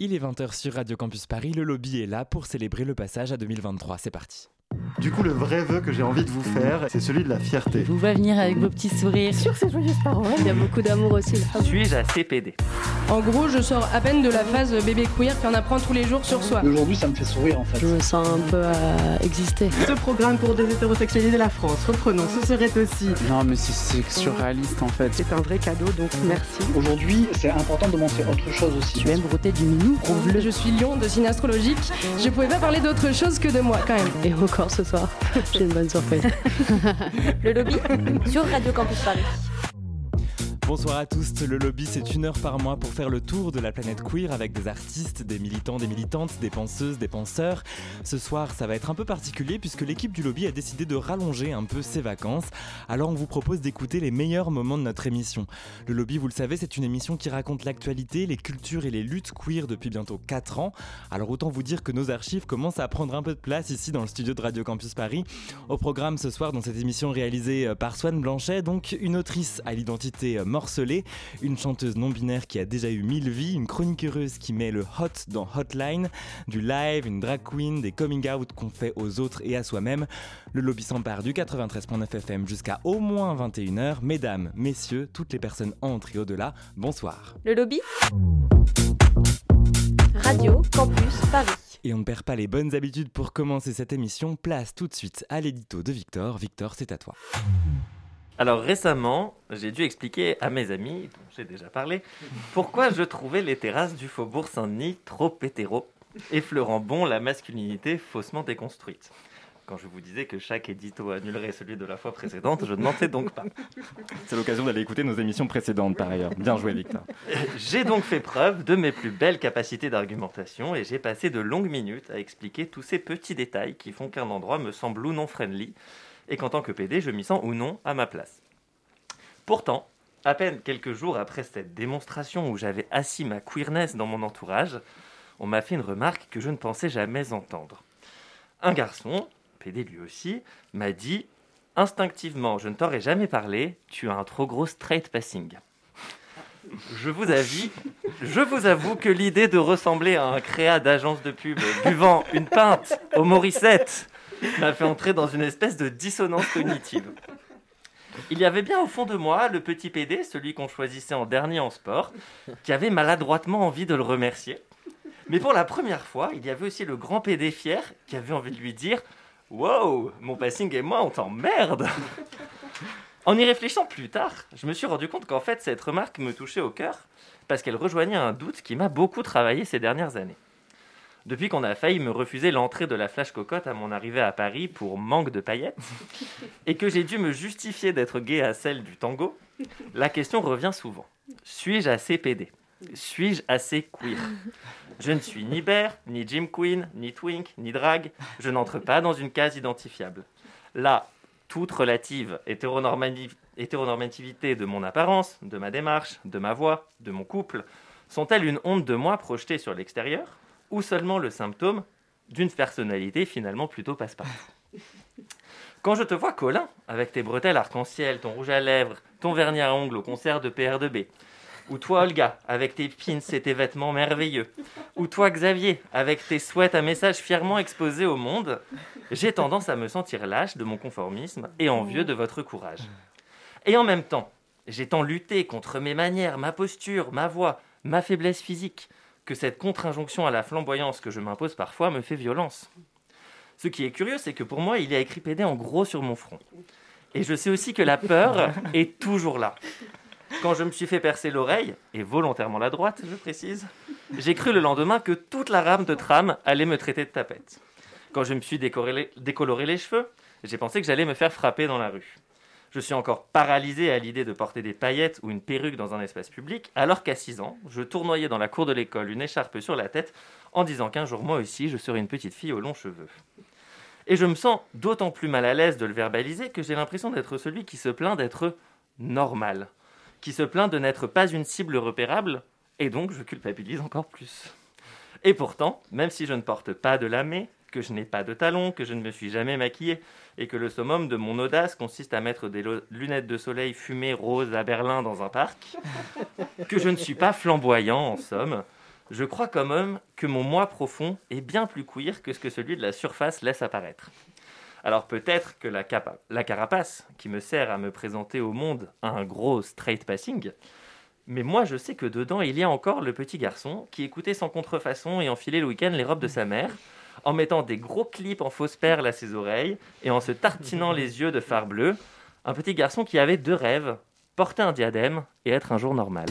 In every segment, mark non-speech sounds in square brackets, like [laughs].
Il est 20h sur Radio Campus Paris, le lobby est là pour célébrer le passage à 2023. C'est parti. Du coup, le vrai vœu que j'ai envie de vous faire, c'est celui de la fierté. Vous va venir avec vos petits sourires sur ces joyeuses paroles. Il y a beaucoup d'amour aussi. Suis-je à CPD En gros, je sors à peine de la phase bébé queer qu'on apprend tous les jours sur soi. Aujourd'hui, ça me fait sourire en fait. Je me sens un peu à exister. Ce programme pour déshétérosexualiser la France, reprenons, ce serait aussi. Non, mais c'est surréaliste en fait. C'est un vrai cadeau, donc merci. Aujourd'hui, c'est important de montrer autre chose aussi. Tu aimes brouter du minou Prouve-le. Je suis lion de signe astrologique. Je pouvais pas parler d'autre chose que de moi quand même. Et encore ce soir. [laughs] J'ai une bonne surprise. [laughs] le lobby sur Radio Campus Paris. Bonsoir à tous, le lobby c'est une heure par mois pour faire le tour de la planète queer avec des artistes, des militants, des militantes, des penseuses, des penseurs. Ce soir ça va être un peu particulier puisque l'équipe du lobby a décidé de rallonger un peu ses vacances. Alors on vous propose d'écouter les meilleurs moments de notre émission. Le lobby vous le savez c'est une émission qui raconte l'actualité, les cultures et les luttes queer depuis bientôt 4 ans. Alors autant vous dire que nos archives commencent à prendre un peu de place ici dans le studio de Radio Campus Paris. Au programme ce soir dans cette émission réalisée par Swan Blanchet, donc une autrice à l'identité morcelée, une chanteuse non-binaire qui a déjà eu mille vies, une chroniqueuse qui met le hot dans Hotline, du live, une drag queen, des coming out qu'on fait aux autres et à soi-même. Le lobby s'empare du 93.9 FM jusqu'à au moins 21h. Mesdames, messieurs, toutes les personnes entre et au-delà, bonsoir. Le lobby Radio Campus Paris. Et on ne perd pas les bonnes habitudes pour commencer cette émission. Place tout de suite à l'édito de Victor. Victor, c'est à toi. Alors récemment, j'ai dû expliquer à mes amis, dont j'ai déjà parlé, pourquoi je trouvais les terrasses du faubourg Saint-Denis trop hétéro, effleurant bon la masculinité faussement déconstruite. Quand je vous disais que chaque édito annulerait celui de la fois précédente, je ne mentais donc pas. C'est l'occasion d'aller écouter nos émissions précédentes par ailleurs. Bien joué Victor. J'ai donc fait preuve de mes plus belles capacités d'argumentation et j'ai passé de longues minutes à expliquer tous ces petits détails qui font qu'un endroit me semble ou non friendly et qu'en tant que PD, je m'y sens ou non à ma place. Pourtant, à peine quelques jours après cette démonstration où j'avais assis ma queerness dans mon entourage, on m'a fait une remarque que je ne pensais jamais entendre. Un garçon, PD lui aussi, m'a dit Instinctivement, je ne t'aurais jamais parlé, tu as un trop gros straight passing. Je vous, avoue, je vous avoue que l'idée de ressembler à un créa d'agence de pub buvant une pinte au Morissette [laughs] m'a fait entrer dans une espèce de dissonance cognitive. Il y avait bien au fond de moi le petit PD, celui qu'on choisissait en dernier en sport, qui avait maladroitement envie de le remercier. Mais pour la première fois, il y avait aussi le grand PD fier qui avait envie de lui dire Wow, mon passing et moi, on t'emmerde En y réfléchissant plus tard, je me suis rendu compte qu'en fait, cette remarque me touchait au cœur parce qu'elle rejoignait un doute qui m'a beaucoup travaillé ces dernières années. Depuis qu'on a failli me refuser l'entrée de la flash cocotte à mon arrivée à Paris pour manque de paillettes, [laughs] et que j'ai dû me justifier d'être gay à celle du tango, la question revient souvent. Suis-je assez PD Suis-je assez queer? Je ne suis ni bear, ni Jim Queen, ni twink, ni drag. Je n'entre pas dans une case identifiable. Là, toute relative hétéronormativité de mon apparence, de ma démarche, de ma voix, de mon couple, sont-elles une honte de moi projetée sur l'extérieur? Ou seulement le symptôme d'une personnalité finalement plutôt passe-partout. [laughs] Quand je te vois, Colin, avec tes bretelles arc-en-ciel, ton rouge à lèvres, ton vernis à ongles au concert de PR2B, ou toi, Olga, avec tes pins et tes vêtements merveilleux, ou toi, Xavier, avec tes souhaits à message fièrement exposés au monde, j'ai tendance à me sentir lâche de mon conformisme et envieux de votre courage. Et en même temps, j'ai tant lutté contre mes manières, ma posture, ma voix, ma faiblesse physique, que cette contre-injonction à la flamboyance que je m'impose parfois me fait violence. Ce qui est curieux, c'est que pour moi, il y a écrit PD en gros sur mon front. Et je sais aussi que la peur [laughs] est toujours là. Quand je me suis fait percer l'oreille, et volontairement la droite, je précise, j'ai cru le lendemain que toute la rame de tram allait me traiter de tapette. Quand je me suis décoloré les cheveux, j'ai pensé que j'allais me faire frapper dans la rue. Je suis encore paralysé à l'idée de porter des paillettes ou une perruque dans un espace public, alors qu'à 6 ans, je tournoyais dans la cour de l'école une écharpe sur la tête en disant qu'un jour moi aussi je serais une petite fille aux longs cheveux. Et je me sens d'autant plus mal à l'aise de le verbaliser que j'ai l'impression d'être celui qui se plaint d'être normal, qui se plaint de n'être pas une cible repérable, et donc je culpabilise encore plus. Et pourtant, même si je ne porte pas de lamé, que je n'ai pas de talons, que je ne me suis jamais maquillée, et que le summum de mon audace consiste à mettre des lunettes de soleil fumées roses à Berlin dans un parc, que je ne suis pas flamboyant en somme, Je crois comme homme que mon moi profond est bien plus queer que ce que celui de la surface laisse apparaître. Alors peut-être que la, la carapace qui me sert à me présenter au monde a un gros straight passing, mais moi je sais que dedans il y a encore le petit garçon qui écoutait sans contrefaçon et enfilait le week-end les robes de sa mère, en mettant des gros clips en fausses perles à ses oreilles et en se tartinant les yeux de fard bleu. Un petit garçon qui avait deux rêves, porter un diadème et être un jour normal.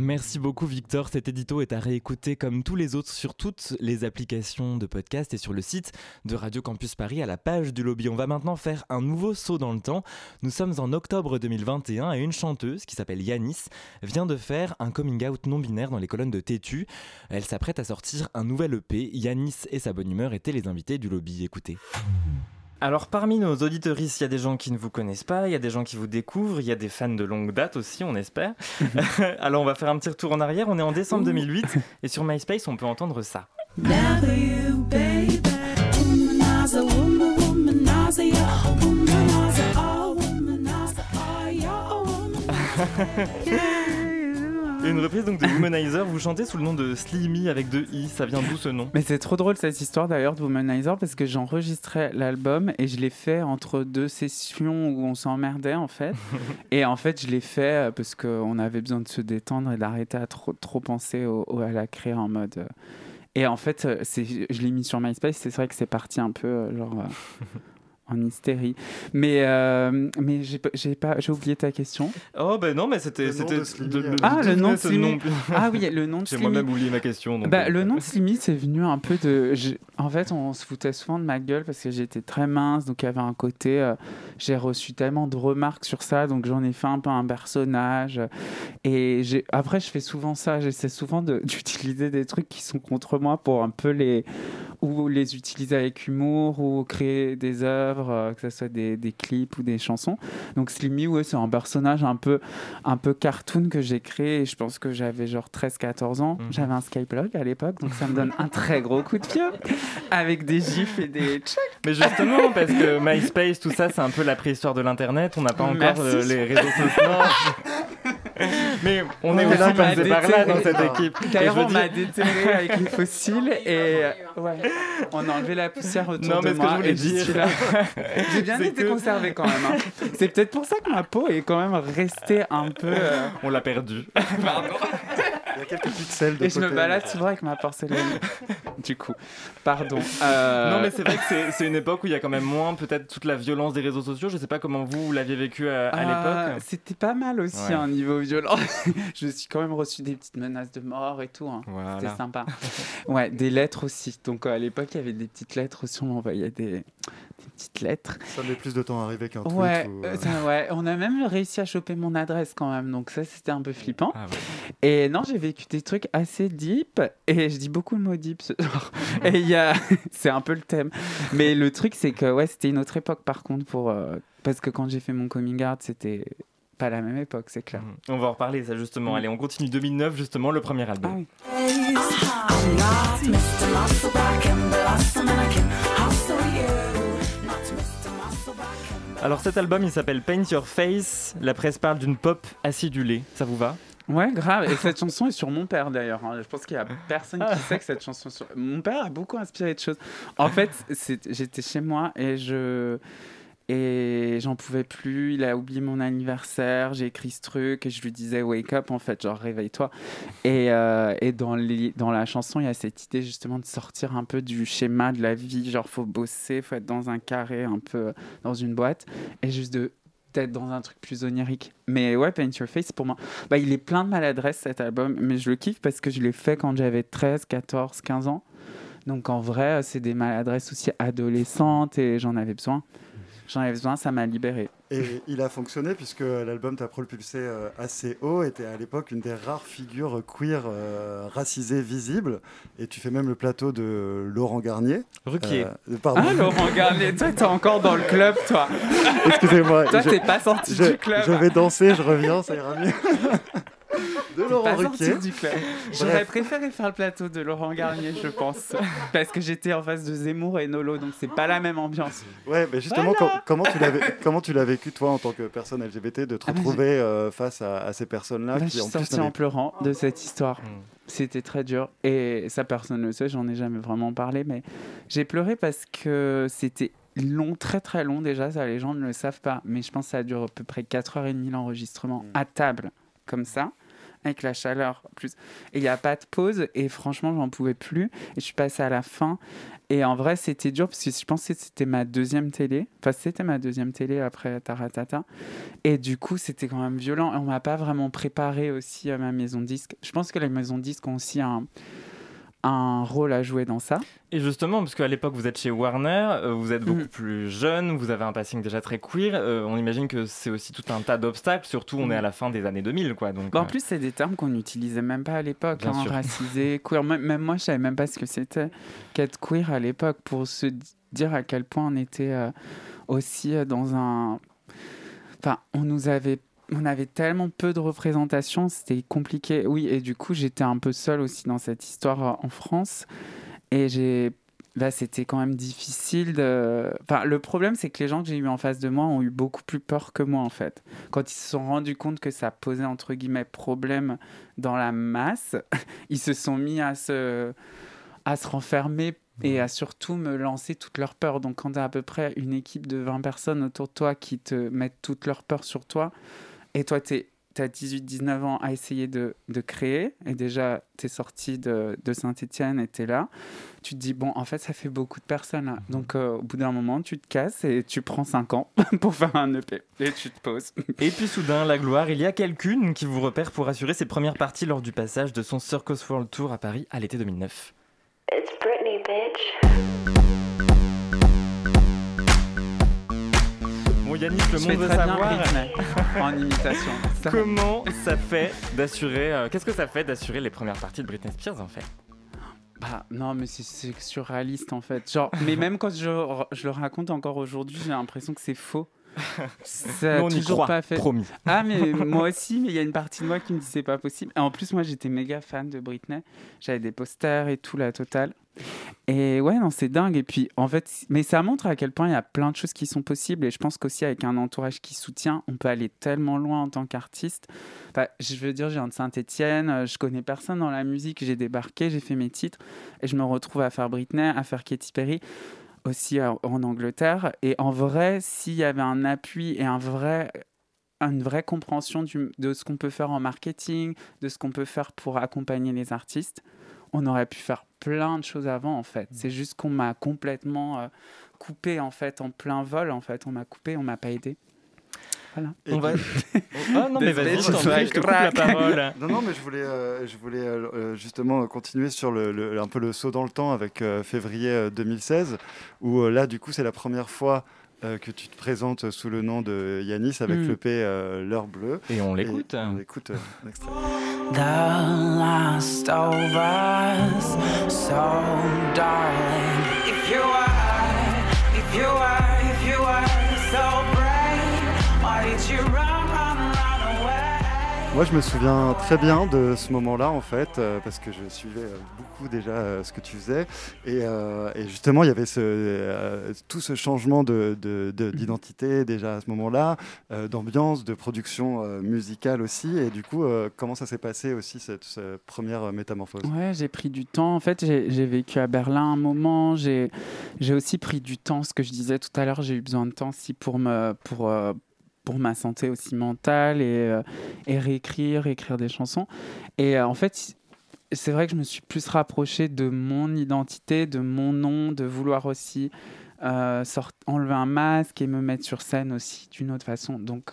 Merci beaucoup Victor, cet édito est à réécouter comme tous les autres sur toutes les applications de podcast et sur le site de Radio Campus Paris à la page du lobby. On va maintenant faire un nouveau saut dans le temps. Nous sommes en octobre 2021 et une chanteuse qui s'appelle Yanis vient de faire un coming out non binaire dans les colonnes de Tétu. Elle s'apprête à sortir un nouvel EP. Yanis et sa bonne humeur étaient les invités du lobby. Écoutez. Alors parmi nos auditeuristes, il y a des gens qui ne vous connaissent pas, il y a des gens qui vous découvrent, il y a des fans de longue date aussi, on espère. [laughs] Alors on va faire un petit retour en arrière, on est en décembre 2008 et sur MySpace on peut entendre ça. [laughs] Une reprise donc de Womanizer, vous chantez sous le nom de Slimmy avec deux i, ça vient d'où ce nom? Mais c'est trop drôle cette histoire d'ailleurs de Womanizer parce que j'enregistrais l'album et je l'ai fait entre deux sessions où on s'emmerdait en fait. [laughs] et en fait, je l'ai fait euh, parce qu'on avait besoin de se détendre et d'arrêter à trop, trop penser au- au- à la créer en mode. euh, Et en fait, euh, je l'ai mis sur MySpace, c'est vrai que c'est parti un peu genre. [laughs] En hystérie. Mais, euh, mais j'ai, pas- j'ai, pas, j'ai oublié ta question. Oh ben non, mais c'était... Le nom c'était Ah, le nom de Slimmy. nom. Ah oui, le nom de J'ai moi-même oublié ma question. donc, Bah, euh, le nom de Slimmy, c'est venu un peu de. je- En fait, on se foutait souvent de ma gueule parce que j'étais très mince, donc il y avait un côté. euh, J'ai reçu tellement de remarques sur ça, donc j'en ai fait un peu un personnage. Et j'ai- après, je fais souvent ça. J'essaie souvent de- [laughs] d'utiliser des trucs qui sont contre moi pour un peu les. ou les utiliser avec humour, ou créer des œuvres, euh, que ce soit des, des clips ou des chansons. Donc Slimmy, ouais, c'est un personnage un peu, un peu cartoon que j'ai créé. Et je pense que j'avais genre 13-14 ans. Mhm. J'avais un Skyblog à l'époque, donc ça me donne un très gros coup de pied avec des gifs et des [laughs] tchouc. Mais justement, parce que MySpace, tout ça, c'est un peu la préhistoire de l'Internet. On n'a pas encore Merci. les réseaux sociaux. [laughs] [laughs] Mais on est aussi passé par là dans cette équipe. D'ailleurs, on m'a déterré avec une fossile [laughs] et ouais, on a enlevé la poussière autour Non, mais de ce que je moi. et dire-. [laughs] J'ai bien C'est été que- conservé quand même. hein. C'est peut-être pour ça que ma peau est quand même restée un peu. euh, On l'a perdu. Il y a quelques pixels de Et je me balade souvent avec ma porcelaine. [laughs] du coup, pardon. Euh, Non, mais c'est vrai que c'est- c'est une époque où il y a quand même moins peut-être toute la violence des réseaux sociaux. Je sais pas comment vous, vous l'aviez vécu à, à euh, l'époque. C'était pas mal aussi, Ouais. un niveau violent. [laughs] je me suis quand même reçu des petites menaces de mort et tout. hein. Voilà. C'était sympa. Ouais, des lettres aussi. Donc euh, à l'époque, il y avait des petites lettres aussi. On m'envoyait des, des petites lettres. Ça met plus de temps à arriver qu'un tweet. Ouais, ou, euh, ça, ouais, on a même réussi à choper mon adresse quand même. Donc ça, c'était un peu flippant. Ah ouais. Et non, j'ai vécu des trucs assez deep. Et je dis beaucoup le mot deep ce soir. [laughs] Et il y a. [laughs] c'est un peu le thème. Mais le truc, c'est que ouais, c'était une autre époque par contre. pour euh, Parce que quand j'ai fait mon coming out, c'était pas la même époque, c'est clair. Mhm. On va en reparler, ça justement. Mm. Allez, on continue 2009, justement, le premier album. Ah oui. Alors cet album, il s'appelle Paint Your Face. La presse parle d'une pop acidulée. Ça vous va? Ouais, grave. Et cette chanson est sur mon père d'ailleurs. hein. Je pense qu'il y a personne qui sait que cette chanson sur. Mon père a beaucoup inspiré de choses. En fait, j'étais chez moi et je et j'en pouvais plus. Il a oublié mon anniversaire. J'ai écrit ce truc et je lui disais wake up en fait, genre réveille-toi. Et, euh, et dans les, dans la chanson, il y a cette idée justement de sortir un peu du schéma de la vie. Genre faut bosser, faut être dans un carré, un peu dans une boîte et juste de d'être dans un truc plus onirique. Mais ouais, Paint Your Face, pour moi, bah, il est plein de maladresse cet album, mais je le kiffe parce que je l'ai fait quand j'avais 13, 14, 15 ans. Donc en vrai, c'est des maladresses aussi adolescentes et j'en avais besoin. J'en avais besoin, ça m'a libéré. Et il a fonctionné puisque l'album t'a propulsé euh, assez haut t'es à l'époque une des rares figures queer euh, racisées visibles. Et tu fais même le plateau de Laurent Garnier. Ruquier. Euh, pardon, Ah, Laurent Garnier, toi, t'es encore dans le club, toi. excusez-moi. Toi, je, t'es pas sorti je- du club. je vais danser, je reviens, ça ira mieux. [laughs] de Laurent pas Ruquier. sorti du club. J'aurais préféré faire le plateau de Laurent Garnier, je pense. [laughs] Parce que j'étais en face de Zemmour et Nolo, donc c'est pas la même ambiance. Ouais, mais justement, Voilà. com- comment, tu l'avais, [laughs] comment tu l'as vécu, toi, en tant que personne LGBT, de te Ah, retrouver euh, face à, à ces personnes-là Bah, qui, je en suis plus, sortie en pleurant de cette histoire. Mm. C'était très dur. Et ça, personne ne le sait, j'en ai jamais vraiment parlé. Mais j'ai pleuré parce que c'était long, très très long déjà. Ça, les gens ne le savent pas. Mais je pense que ça dure à peu près 4h30 l'enregistrement Mm. à table, comme ça, avec la chaleur. en Plus. Et il n'y a pas de pause. Et franchement, j'en pouvais plus. Et je suis passée à la fin. Et en vrai, c'était dur parce que je pensais que c'était ma deuxième télé. Enfin, c'était ma deuxième télé après Taratata. Et du coup, c'était quand même violent. Et on m'a pas vraiment préparé aussi à ma maison disque. Je pense que les maisons disques ont aussi un, un rôle à jouer dans ça. Et justement, parce qu'à l'époque, vous êtes chez Warner, euh, vous êtes beaucoup Mhm. plus jeune, vous avez un passing déjà très queer. euh, on imagine que c'est aussi tout un tas d'obstacles, surtout on est à la fin des années 2000, quoi. Donc, Bah, en euh, plus, c'est des termes qu'on n'utilisait même pas à l'époque. Hein, racisé, [laughs] queer. Même, même moi, je savais même pas ce que c'était qu'être queer à l'époque pour se di- dire à quel point on était euh, aussi dans un. Enfin, on nous avait. On avait tellement peu de représentation, c'était compliqué. Oui, et du coup, j'étais un peu seule aussi dans cette histoire euh, en France. Et j'ai. Là, c'était quand même difficile de. Enfin, le problème, c'est que les gens que j'ai eu en face de moi ont eu beaucoup plus peur que moi, en fait quand ils se sont rendus compte que ça posait entre guillemets problème dans la masse, [laughs] ils se sont mis à se, à se renfermer et à surtout me lancer toute leur peur. Donc quand tu as à peu près une équipe de 20 personnes autour de toi qui te mettent toute leur peur sur toi, et toi tu as 18-19 ans à essayer de, de créer, et déjà tu es sorti de, de Saint-Etienne et tu es là, tu te dis, bon, en fait, ça fait beaucoup de personnes là. Donc euh, au bout d'un moment, tu te casses et tu prends 5 ans [laughs] pour faire un EP, et tu te poses. [laughs] Et puis soudain, la gloire, il y a quelqu'une qui vous repère pour assurer ses premières parties lors du passage de son Circus World Tour à Paris à l'été 2009. It's Britney, bitch. Yannick, le monde veut savoir [laughs] en imitation. Ça- comment ça fait d'assurer... euh, Qu'est-ce que ça fait d'assurer les premières parties de Britney Spears en fait? Bah, non, mais c'est- surréaliste en fait. Genre, mais même quand je, je le raconte encore aujourd'hui, j'ai l'impression que c'est faux. Ça on y toujours croit, pas fait. promis. Ah, mais moi aussi, mais il y a une partie de moi qui me dit c'est pas possible. Et en plus, moi j'étais méga fan de Britney. J'avais des posters et tout, la totale. Et ouais, non, c'est dingue. Et puis, en fait, mais ça montre à quel point il y a plein de choses qui sont possibles. Et je pense qu'aussi, avec un entourage qui soutient, on peut aller tellement loin en tant qu'artiste. Enfin, je veux dire, je viens de Saint-Etienne, je connais personne dans la musique, j'ai débarqué, j'ai fait mes titres. Et je me retrouve à faire Britney, à faire Katy Perry aussi euh, en Angleterre. Et en vrai, s'il y avait un appui et un vrai, une vraie compréhension de ce qu'on peut faire en marketing, de ce qu'on peut faire pour accompagner les artistes, on aurait pu faire plein de choses avant en fait. C'est juste qu'on m'a complètement euh, coupé en fait en plein vol en fait. On m'a coupé, on m'a pas aidé. Voilà. Et On va... [laughs] Ah non mais vas-y, je te coupe la parole. Non, non, mais je voulais, euh, je voulais euh, euh, justement continuer sur le, le- un peu le saut dans le temps avec euh, février euh, 2016, où euh, là, du coup, c'est la première fois euh, que tu te présentes sous le nom de Yanis avec Mm. le P euh, L'heure bleue. Et on Et l'écoute. On écoute euh. The last of us, so darling. Moi, je me souviens très bien de ce moment-là, en fait, euh, parce que je suivais euh, beaucoup déjà euh, ce que tu faisais. Et, justement, il y avait tout ce changement de- de- de- d'identité déjà à ce moment-là, d'ambiance, de production musicale aussi. Et du coup, comment ça s'est passé aussi, cette, cette première métamorphose? Ouais, j'ai pris du temps. En fait, j'ai vécu à Berlin un moment. J'ai aussi pris du temps. Ce que je disais tout à l'heure, j'ai eu besoin de temps aussi pour, me, pour, pour ma santé aussi mentale et, euh, et réécrire, écrire des chansons. Et euh, en fait, c'est vrai que je me suis plus rapproché de mon identité, de mon nom, de vouloir aussi euh, enlever un masque et me mettre sur scène aussi d'une autre façon. Donc,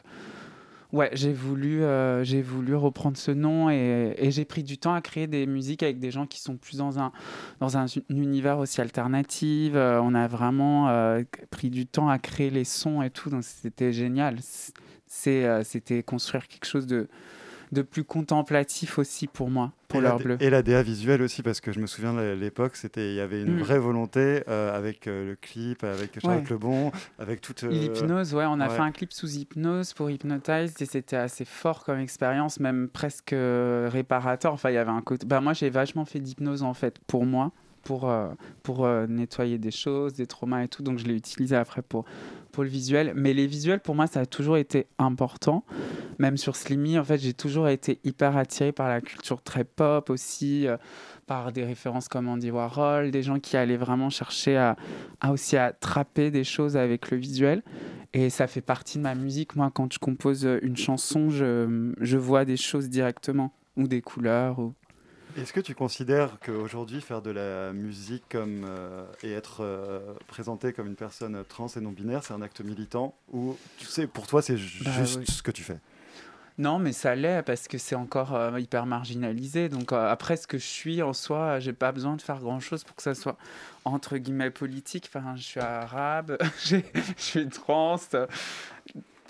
Ouais, j'ai voulu, euh, voulu reprendre ce nom et, j'ai pris du temps à créer des musiques avec des gens qui sont plus dans un, dans un univers aussi alternatif. Euh, on a vraiment euh, pris du temps à créer les sons et tout, donc c'était génial. C'est, c'était construire quelque chose de, de plus contemplatif aussi pour moi, pour D- bleue. Et la DA visuelle aussi, parce que je me souviens à l'époque, c'était il y avait une Mm. vraie volonté euh, avec euh, le clip, avec Charlotte Ouais. Lebon, avec toute. euh, L'hypnose, ouais, on a ouais. fait un clip sous hypnose pour Hypnotized et c'était assez fort comme expérience, même presque euh, réparateur. Enfin, il y avait un côté. Bah, moi, j'ai vachement fait d'hypnose en fait pour moi, pour, euh, pour euh, nettoyer des choses, des traumas et tout. Donc, je l'ai utilisé après pour, pour le visuel. Mais les visuels, pour moi, ça a toujours été important. Même sur Slimmy, en fait, j'ai toujours été hyper attirée par la culture très pop aussi. euh, par des références comme Andy Warhol, des gens qui allaient vraiment chercher à, à aussi attraper des choses avec le visuel. Et ça fait partie de ma musique. Moi, quand je compose une chanson, je, je vois des choses directement, ou des couleurs. Ou... Est-ce que tu considères qu'aujourd'hui, faire de la musique comme, euh, et être euh, présenté comme une personne trans et non-binaire, c'est un acte militant Ou tu sais, pour toi, c'est ju- Bah juste oui. ce que tu fais? Non, mais ça l'est parce que c'est encore euh, hyper marginalisé. Donc euh, après, ce que je suis en soi, j'ai pas besoin de faire grand chose pour que ça soit entre guillemets politique. Enfin, je suis arabe, [laughs] je suis trans.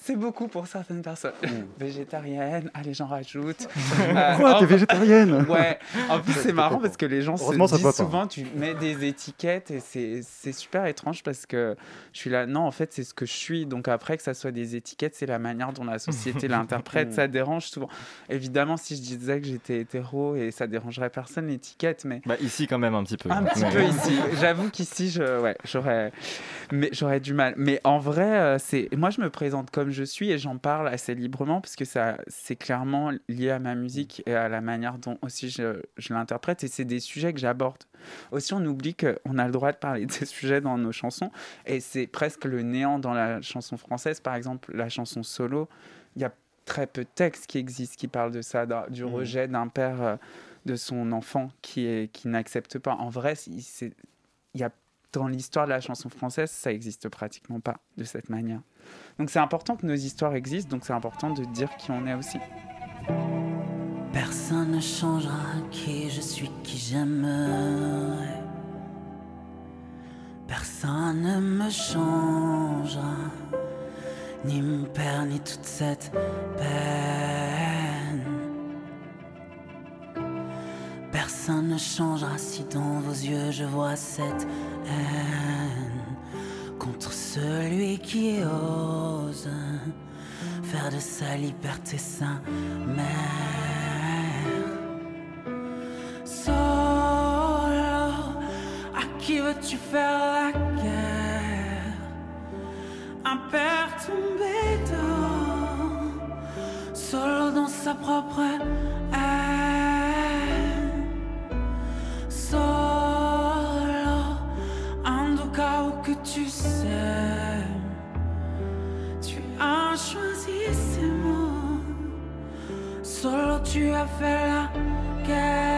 C'est beaucoup pour certaines personnes. [laughs] Végétarienne, allez, j'en rajoute. [laughs] Euh, Quoi, t'es en- végétarienne [laughs] Ouais, en plus, c'est marrant parce que les gens se disent souvent, tu mets des étiquettes et c'est c'est super étrange parce que je suis là, non, en fait, c'est ce que je suis. Donc après, que ça soit des étiquettes, c'est la manière dont la société l'interprète. ça dérange souvent. Évidemment, si je disais que j'étais hétéro et ça dérangerait personne, l'étiquette, mais. Bah, ici, quand même, un petit peu. Un petit peu ici. J'avoue qu'ici, je, ouais, j'aurais, mais j'aurais du mal. Mais en vrai, euh, c'est, moi, je me présente comme je suis et j'en parle assez librement parce que ça, c'est clairement lié à ma musique et à la manière dont aussi je, je l'interprète. Et c'est des sujets que j'aborde. Aussi, on oublie qu'on a le droit de parler de ces [laughs] sujets dans nos chansons et c'est presque le néant dans la chanson française. Par exemple, la chanson solo, il y a très peu de textes qui existent qui parlent de ça, du Mhm. rejet d'un père euh, de son enfant qui, est, qui n'accepte pas. En vrai, il y a, dans l'histoire de la chanson française, ça existe pratiquement pas de cette manière. Donc c'est important que nos histoires existent, donc c'est important de dire qui on est aussi. Personne ne changera qui je suis, qui j'aimerais. Personne ne me changera, ni mon père, ni toute cette peine. Personne ne changera si dans vos yeux je vois cette haine contre celui qui ose faire de sa liberté sa mère. Solo, à qui veux-tu faire la guerre? Un père tombé dans, solo dans sa propre tu as fait la guerre.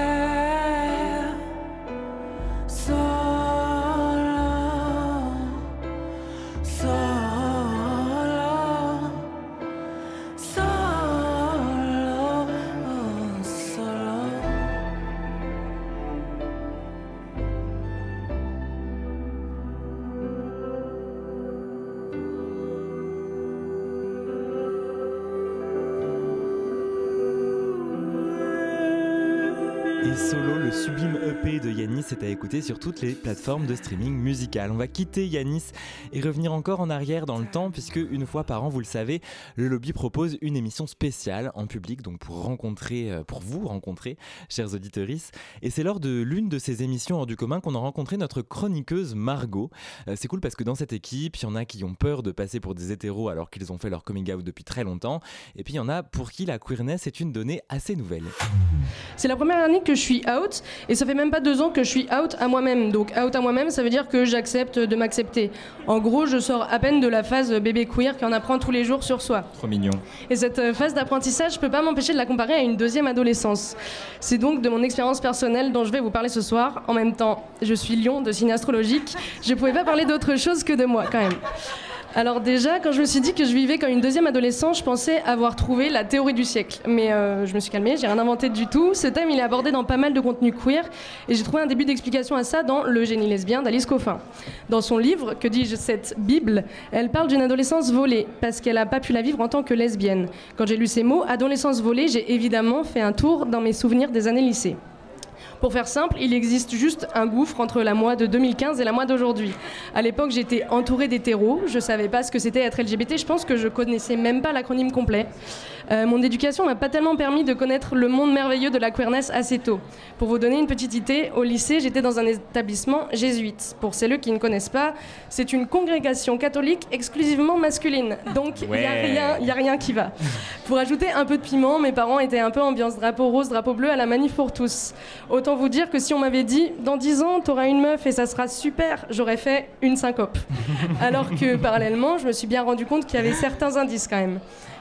À écouter sur toutes les plateformes de streaming musical. On va quitter Yanis et revenir encore en arrière dans le temps, puisque une fois par an, vous le savez, le lobby propose une émission spéciale en public, donc pour rencontrer, euh, pour vous rencontrer, chers auditeurs. Et c'est lors de l'une de ces émissions hors du commun qu'on a rencontré notre chroniqueuse Margot. Euh, c'est cool parce que dans cette équipe, il y en a qui ont peur de passer pour des hétéros alors qu'ils ont fait leur coming out depuis très longtemps, et puis il y en a pour qui la queerness est une donnée assez nouvelle. C'est la première année que je suis out et ça fait même pas deux ans que je suis out à moi-même. Donc out à moi-même, ça veut dire que j'accepte de m'accepter. En gros, je sors à peine de la phase bébé queer qu'on apprend tous les jours sur soi. Trop mignon. Et cette euh, phase d'apprentissage, je peux pas m'empêcher de la comparer à une deuxième adolescence. C'est donc de mon expérience personnelle dont je vais vous parler ce soir. En même temps, je suis lion de signe astrologique. Je pouvais pas parler d'autre chose que de moi quand même. Alors déjà, quand je me suis dit que je vivais comme une deuxième adolescente, je pensais avoir trouvé la théorie du siècle. Mais euh, je me suis calmée, j'ai rien inventé du tout. Ce thème, il est abordé dans pas mal de contenus queer, et j'ai trouvé un début d'explication à ça dans Le génie lesbien d'Alice Coffin. Dans son livre, que dis-je, cette Bible, elle parle d'une adolescence volée, parce qu'elle n'a pas pu la vivre en tant que lesbienne. Quand j'ai lu ces mots, adolescence volée, j'ai évidemment fait un tour dans mes souvenirs des années lycée. Pour faire simple, il existe juste un gouffre entre la moi de 2015 et la moi d'aujourd'hui. À l'époque, j'étais entourée d'hétéros, je savais pas ce que c'était être LGBT, je pense que je connaissais même pas l'acronyme complet. Euh, mon éducation m'a pas tellement permis de connaître le monde merveilleux de la queerness assez tôt. Pour vous donner une petite idée, au lycée, j'étais dans un établissement jésuite. Pour celles qui ne connaissent pas, c'est une congrégation catholique exclusivement masculine. Donc, il n'y a, Ouais. rien- y a rien qui va. Pour ajouter un peu de piment, mes parents étaient un peu ambiance drapeau rose, drapeau bleu à la manif pour tous. Autant vous dire que si on m'avait dit dans 10 ans, t'auras une meuf et ça sera super, j'aurais fait une syncope. [laughs] Alors que parallèlement, je me suis bien rendu compte qu'il y avait certains indices quand même.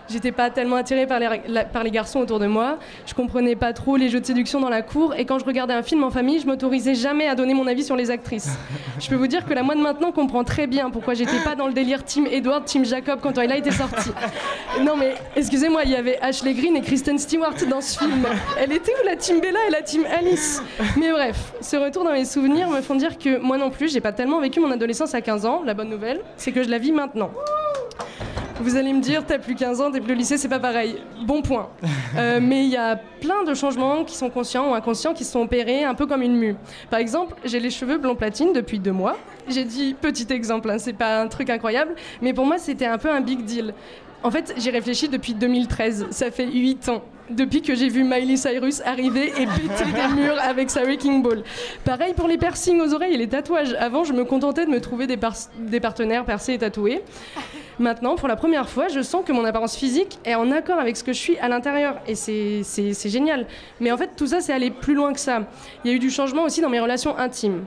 J'étais pas tellement attirée par les, la- par les garçons autour de moi. Je comprenais pas trop les jeux de séduction dans la cour. Et quand je regardais un film en famille, je m'autorisais jamais à donner mon avis sur les actrices. [laughs] Je peux vous dire que la moi de maintenant comprend très bien pourquoi j'étais pas dans le délire Team Edward, Team Jacob quand Twilight était sorti. [laughs] Non mais excusez-moi, il y avait Ashley Green et Kristen Stewart dans ce film. Elle était où la Team Bella et la Team Alice? Mais bref, ce retour dans mes souvenirs me font dire que moi non plus, j'ai pas tellement vécu mon adolescence à 15 ans. La bonne nouvelle, c'est que je la vis maintenant. Vous allez me dire, t'as plus 15 ans, t'es plus au lycée, c'est pas pareil. Bon point. [laughs] Euh, mais il y a plein de changements qui sont conscients ou inconscients qui sont opérés un peu comme une mue. Par exemple, j'ai les cheveux blond platine depuis deux mois. J'ai dit petit exemple, hein, c'est pas un truc incroyable, mais pour moi c'était un peu un big deal. En fait, j'y réfléchis depuis 2013, ça fait 8 ans. Depuis que j'ai vu Miley Cyrus arriver et péter des murs avec sa Wrecking Ball. Pareil pour les piercings aux oreilles et les tatouages. Avant, je me contentais de me trouver des, par- des partenaires percés et tatoués. Maintenant, pour la première fois, je sens que mon apparence physique est en accord avec ce que je suis à l'intérieur. Et c'est- génial. Mais en fait, tout ça, c'est aller plus loin que ça. Il y a eu du changement aussi dans mes relations intimes.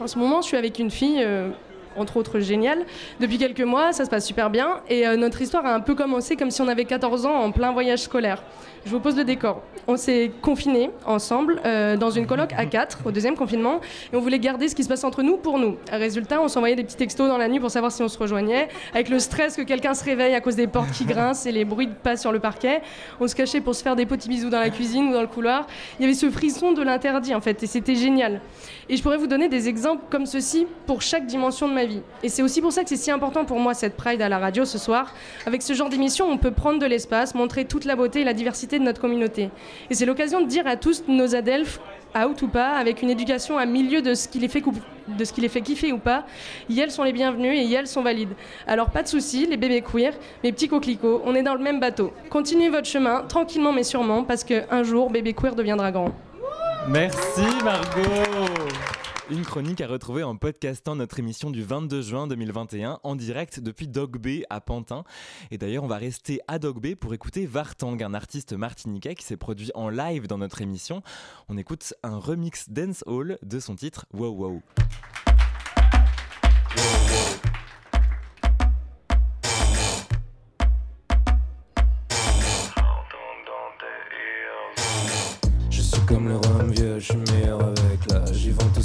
En ce moment, je suis avec une fille, euh, entre autres géniale. Depuis quelques mois, ça se passe super bien. Et euh, notre histoire a un peu commencé comme si on avait 14 ans en plein voyage scolaire. Je vous pose le décor. On s'est confinés ensemble euh, dans une coloc à 4 au deuxième confinement et on voulait garder ce qui se passe entre nous pour nous. Résultat, on s'envoyait des petits textos dans la nuit pour savoir si on se rejoignait. Avec le stress que quelqu'un se réveille à cause des portes qui grincent et les bruits de pas sur le parquet, on se cachait pour se faire des petits bisous dans la cuisine ou dans le couloir. Il y avait ce frisson de l'interdit en fait et c'était génial. Et je pourrais vous donner des exemples comme ceci pour chaque dimension de ma vie. Et c'est aussi pour ça que c'est si important pour moi cette Pride à la radio ce soir. Avec ce genre d'émission, on peut prendre de l'espace, montrer toute la beauté et la diversité de notre communauté. Et c'est l'occasion de dire à tous nos adelphes, out ou pas, avec une éducation à milieu de ce qui les fait, de ce qui les fait kiffer ou pas, elles sont les bienvenus et elles sont valides. Alors pas de soucis, les bébés queer, mes petits coquelicots, on est dans le même bateau. Continuez votre chemin, tranquillement mais sûrement, parce qu'un jour, bébé queer deviendra grand. Merci Margot une chronique à retrouver en podcastant notre émission du 22 juin 2021 en direct depuis Dog Bay à Pantin. Et d'ailleurs, on va rester à Dog Bay pour écouter Vartang, un artiste martiniquais qui s'est produit en live dans notre émission. On écoute un remix dance hall de son titre Wow Wow.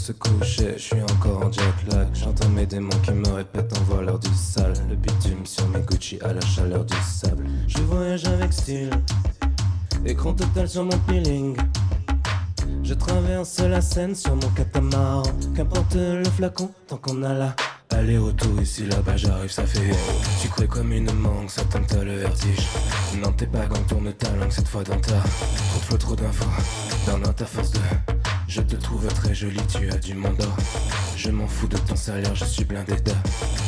Se coucher, je suis encore en jet lag. J'entends mes démons qui me répètent envoie leur du sale. Le bitume sur mes Gucci à la chaleur du sable. Je voyage avec style, écran total sur mon peeling. Je traverse la Seine sur mon catamaran. Qu'importe le flacon, tant qu'on a la aller-retour ici là-bas, j'arrive, ça fait. Tu crois comme une mangue, ça tente le vertige. Non, t'es pas gang, tourne ta langue cette fois dans ta. Trop de trop d'infos. Dans notre force de. Je te trouve très jolie, tu as du monde d'or. Je m'en fous de ton salaire, je suis blindé de.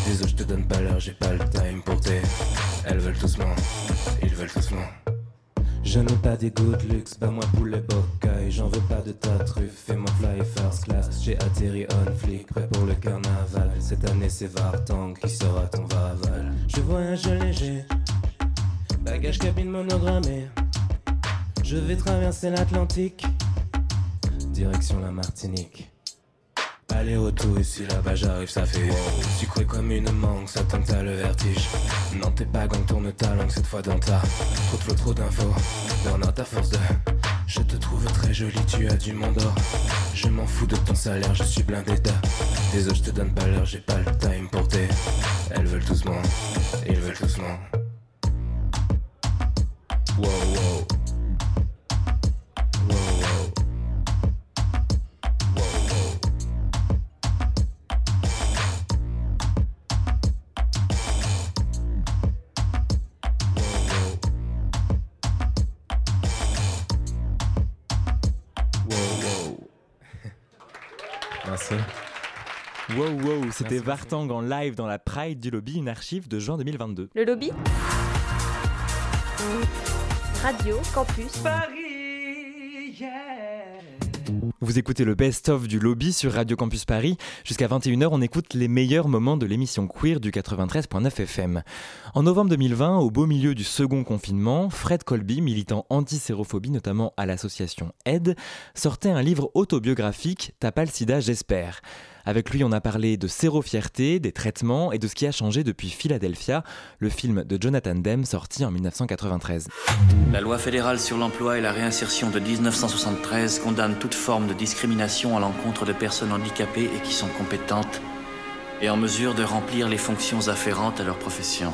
Désolé, je te donne pas l'heure, j'ai pas le time pour tes. Elles veulent tous moi, ils veulent tous moi. Je n'ai pas des de luxe, bah moi poulet bocaille J'en veux pas de ta truffe, fais-moi fly first class J'ai atterri on flic, prêt pour le carnaval Cette année c'est Vartang qui sera ton vaval Je voyage léger, bagage cabine monogrammée Je vais traverser l'Atlantique, direction la Martinique Aller-retour ici là-bas j'arrive ça fait wow. Sucré comme une mangue ça tente à le vertige Non t'es pas gang tourne ta langue cette fois dans ta Trop de flots trop d'infos Bernard ta force de Je te trouve très jolie, tu as du monde d'or. Je m'en fous de ton salaire, je suis blindé. Désolé, je te donne pas l'heure, j'ai pas le time pour tes. Elles veulent doucement, ils veulent doucement. Wow, wow. Wow, Merci. Wow, wow, c'était Vartang en live dans la Pride du Lobby, une archive de juin 2022. Le lobby Radio Campus Paris, Vous écoutez le best-of du lobby sur Radio Campus Paris. Jusqu'à 21h, on écoute les meilleurs moments de l'émission queer du 93.9 FM. En novembre 2020, au beau milieu du second confinement, Fred Colby, militant anti-sérophobie notamment à l'association AID, sortait un livre autobiographique T'as pas le sida, j'espère. Avec lui, on a parlé de sérofierté, des traitements et de ce qui a changé depuis Philadelphia, le film de Jonathan Demme sorti en 1993. La loi fédérale sur l'emploi et la réinsertion de 1973 condamne toute forme de discrimination à l'encontre de personnes handicapées et qui sont compétentes et en mesure de remplir les fonctions afférentes à leur profession.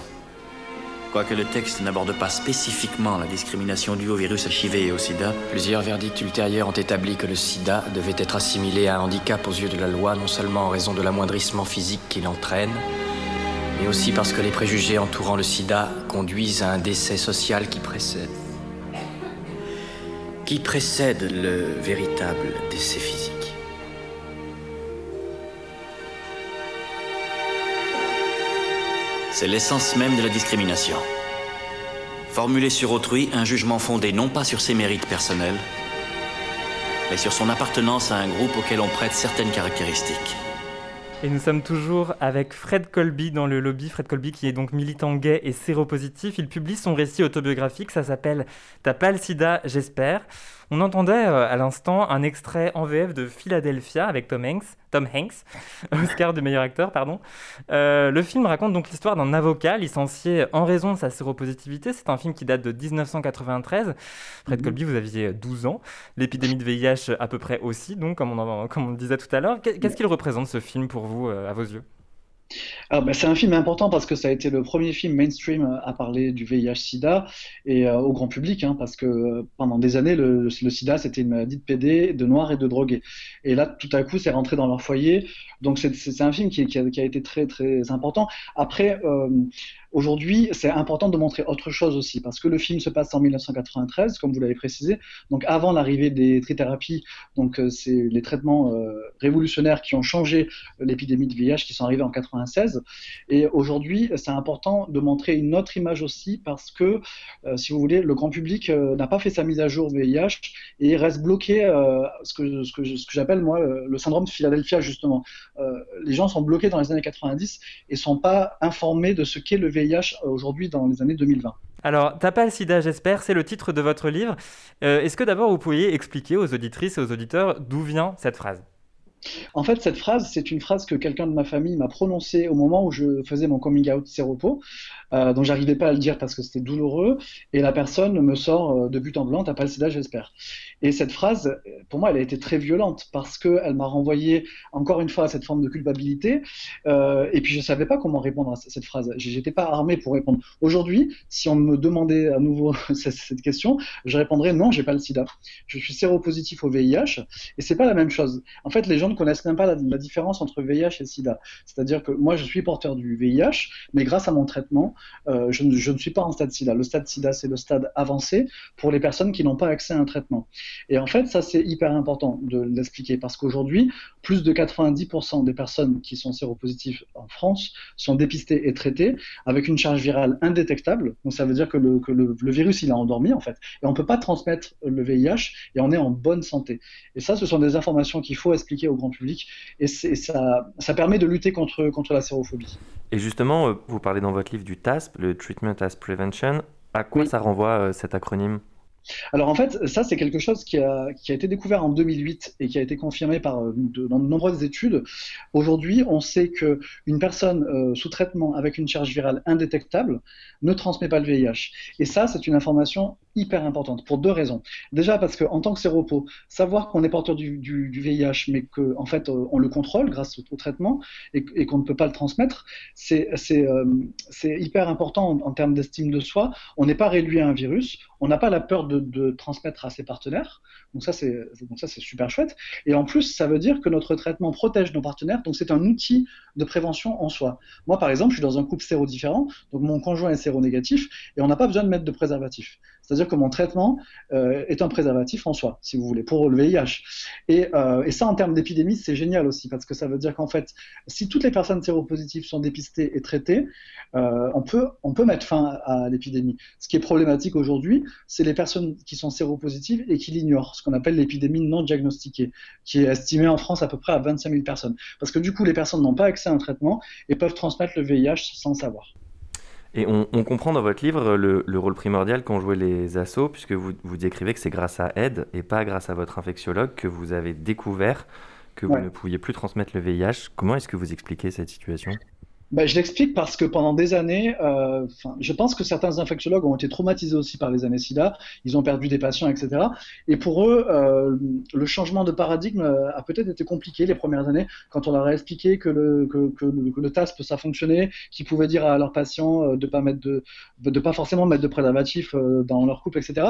Quoique le texte n'aborde pas spécifiquement la discrimination due au virus HIV et au sida, Plusieurs verdicts ultérieurs ont établi que le sida devait être assimilé à un handicap aux yeux de la loi, non seulement en raison de l'amoindrissement physique qu'il entraîne, mais aussi parce que les préjugés entourant le sida conduisent à un décès social qui précède. Qui précède le véritable décès physique. C'est l'essence même de la discrimination. Formuler sur autrui un jugement fondé non pas sur ses mérites personnels, mais sur son appartenance à un groupe auquel on prête certaines caractéristiques. Et nous sommes toujours avec Fred Colby dans le lobby. Fred Colby qui est donc militant gay et séropositif. Il publie son récit autobiographique, ça s'appelle T'as pas le sida, j'espère. On entendait euh, à l'instant un extrait en VF de Philadelphia avec Tom Hanks, Tom Hanks, [laughs] Oscar du meilleur acteur, pardon. Euh, le film raconte donc l'histoire d'un avocat licencié en raison de sa séropositivité. C'est un film qui date de 1993. Fred Colby, vous aviez 12 ans. L'épidémie de VIH à peu près aussi, donc comme on, en- comme on le disait tout à l'heure. Qu'est- Qu'est-ce qu'il représente ce film pour vous, euh, à vos yeux Alors, ben, c'est un film important parce que ça a été le premier film mainstream euh, à parler du VIH-Sida et euh, au grand public, hein, parce que pendant des années, le, SIDA, c'était une maladie de PD, de noirs et de drogués. Et là, tout à coup, c'est rentré dans leur foyer. Donc, c'est un film qui, a, été très, très important. Après, aujourd'hui, c'est important de montrer autre chose aussi, parce que le film se passe en 1993, comme vous l'avez précisé, donc avant l'arrivée des trithérapies, donc euh, c'est les traitements euh, révolutionnaires qui ont changé l'épidémie de VIH qui sont arrivés en 96. Et aujourd'hui, c'est important de montrer une autre image aussi parce que, euh, si vous voulez, le grand public n'a pas fait sa mise à jour VIH et reste bloqué, ce que, j'appelle moi le syndrome de Philadelphia justement. Les gens sont bloqués dans les années 90 et sont pas informés de ce qu'est le VIH aujourd'hui dans les années 2020. Alors, T'as pas le sida, j'espère, c'est le titre de votre livre. Euh, Est-ce que d'abord vous pourriez expliquer aux auditrices et aux auditeurs d'où vient cette phrase? En fait, cette phrase, c'est une phrase que quelqu'un de ma famille m'a prononcée au moment où je faisais mon coming out séropo, euh, donc j'arrivais pas à le dire parce que c'était douloureux, et la personne me sort euh, de but en blanc, t'as pas le sida, j'espère. Et cette phrase, pour moi, elle a été très violente parce qu'elle m'a renvoyé encore une fois à cette forme de culpabilité, euh, et puis je savais pas comment répondre à cette phrase. J'étais pas armé pour répondre. Aujourd'hui, si on me demandait à nouveau [laughs] cette cette question, je répondrais non, j'ai pas le sida. Je suis séropositif au VIH, et c'est pas la même chose. En fait, les gens ne connaissent même pas la, la différence entre VIH et SIDA. C'est-à-dire que moi, je suis porteur du VIH, mais grâce à mon traitement, euh, je, ne, suis pas en stade SIDA. Le stade SIDA, c'est le stade avancé pour les personnes qui n'ont pas accès à un traitement. Et en fait, ça, c'est hyper important de l'expliquer parce qu'aujourd'hui, plus de 90% des personnes qui sont séropositives en France sont dépistées et traitées avec une charge virale indétectable. Donc, ça veut dire que le, virus, il a endormi, en fait. Et on ne peut pas transmettre le VIH et on est en bonne santé. Et ça, ce sont des informations qu'il faut expliquer au grand public et ça, permet de lutter contre, la sérophobie. Et justement, euh, vous parlez dans votre livre du TASP, le Treatment as Prevention. À quoi ça renvoie euh, cet acronyme? Alors en fait, ça c'est quelque chose qui a, qui a, été découvert en 2008 et qui a été confirmé par euh, dans de nombreuses études. Aujourd'hui, on sait qu'une personne euh, sous traitement avec une charge virale indétectable ne transmet pas le VIH. Et ça, c'est une information hyper importante pour deux raisons. Déjà parce qu'en tant que séropo, savoir qu'on est porteur du, VIH, mais qu'en en fait euh, on le contrôle grâce au, traitement et, qu'on ne peut pas le transmettre, c'est hyper important en, en termes d'estime de soi. On n'est pas réduit à un virus, on n'a pas la peur de, transmettre à ses partenaires. Donc ça c'est super chouette. Et en plus, ça veut dire que notre traitement protège nos partenaires. Donc c'est un outil de prévention en soi. Moi par exemple, je suis dans un couple sérodifférent, donc mon conjoint est séronégatif et on n'a pas besoin de mettre de préservatif. C'est-à-dire que mon traitement euh, est un préservatif en soi, si vous voulez, pour le VIH. Et, euh, et ça, en termes d'épidémie, c'est génial aussi, parce que ça veut dire qu'en fait, si toutes les personnes séropositives sont dépistées et traitées, euh, on, peut, on peut mettre fin à l'épidémie. Ce qui est problématique aujourd'hui, c'est les personnes qui sont séropositives et qui l'ignorent, ce qu'on appelle l'épidémie non diagnostiquée, qui est estimée en France à peu près à 25 000 personnes. Parce que du coup, les personnes n'ont pas accès à un traitement et peuvent transmettre le VIH sans savoir. Et on, on, comprend dans votre livre le, le rôle primordial qu'ont joué les assos, puisque vous, vous décrivez que c'est grâce à Aide et pas grâce à votre infectiologue que vous avez découvert que ouais. vous ne pouviez plus transmettre le VIH. Comment est-ce que vous expliquez cette situation? Ben, je l'explique parce que pendant des années, euh, je pense que certains infectiologues ont été traumatisés aussi par les années SIDA, ils ont perdu des patients, etc. Et pour eux, euh, le changement de paradigme a peut-être été compliqué les premières années, quand on leur a expliqué que le, TASP, ça fonctionnait, qu'ils pouvaient dire à leurs patients euh, de pas mettre de, de pas forcément mettre de préservatif euh, dans leur couple, etc.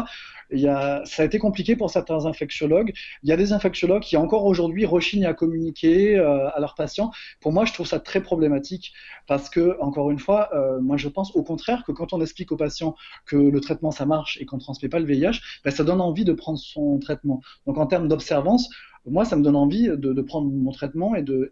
Il y a, ça a été compliqué pour certains infectiologues. Il y a des infectiologues qui encore aujourd'hui rechignent à communiquer euh, à leurs patients. Pour moi, je trouve ça très problématique parce que, encore une fois, euh, moi je pense au contraire que quand on explique aux patients que le traitement ça marche et qu'on ne transmet pas le VIH, ben, ça donne envie de prendre son traitement. Donc en termes d'observance, moi, ça me donne envie de, prendre mon traitement et de,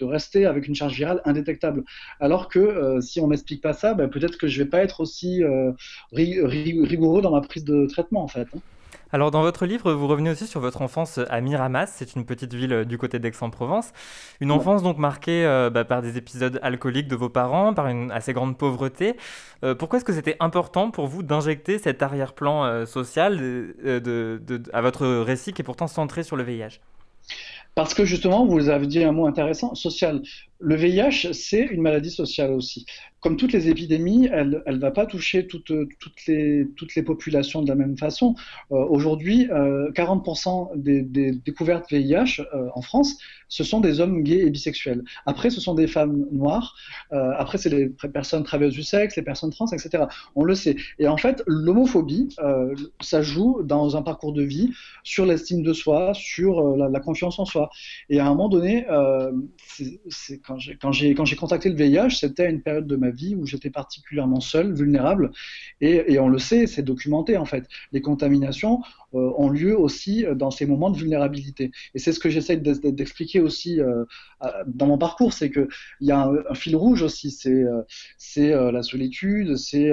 rester avec une charge virale indétectable. Alors que euh, si on m'explique pas ça, ben, peut-être que je vais pas être aussi euh, rigoureux dans ma prise de traitement, en fait. Hein. Alors dans votre livre, vous revenez aussi sur votre enfance à Miramas, c'est une petite ville du côté d'Aix-en-Provence. Une enfance donc marquée euh, bah, par des épisodes alcooliques de vos parents, par une assez grande pauvreté. Euh, pourquoi est-ce que c'était important pour vous d'injecter cet arrière-plan euh, social de, de, de, à votre récit qui est pourtant centré sur le VIH? Parce que justement, vous avez dit un mot intéressant, social. Le VIH, c'est une maladie sociale aussi. Comme toutes les épidémies, elle ne va pas toucher toutes, les, populations de la même façon. Euh, Aujourd'hui, euh, 40% des, des, découvertes VIH euh, en France, ce sont des hommes gays et bisexuels. Après, ce sont des femmes noires. Euh, après, c'est les personnes travailleuses du sexe, les personnes trans, etc. On le sait. Et en fait, l'homophobie, euh, ça joue dans un parcours de vie sur l'estime de soi, sur la, la, confiance en soi. Et à un moment donné, c'est quand j'ai contacté le VIH, c'était une période de ma vie où j'étais particulièrement seul, vulnérable, et, on le sait, c'est documenté en fait. Les contaminations euh, ont lieu aussi dans ces moments de vulnérabilité. Et c'est ce que j'essaie d'expliquer aussi euh, dans mon parcours, c'est que il y a un, fil rouge aussi, c'est euh, la solitude, c'est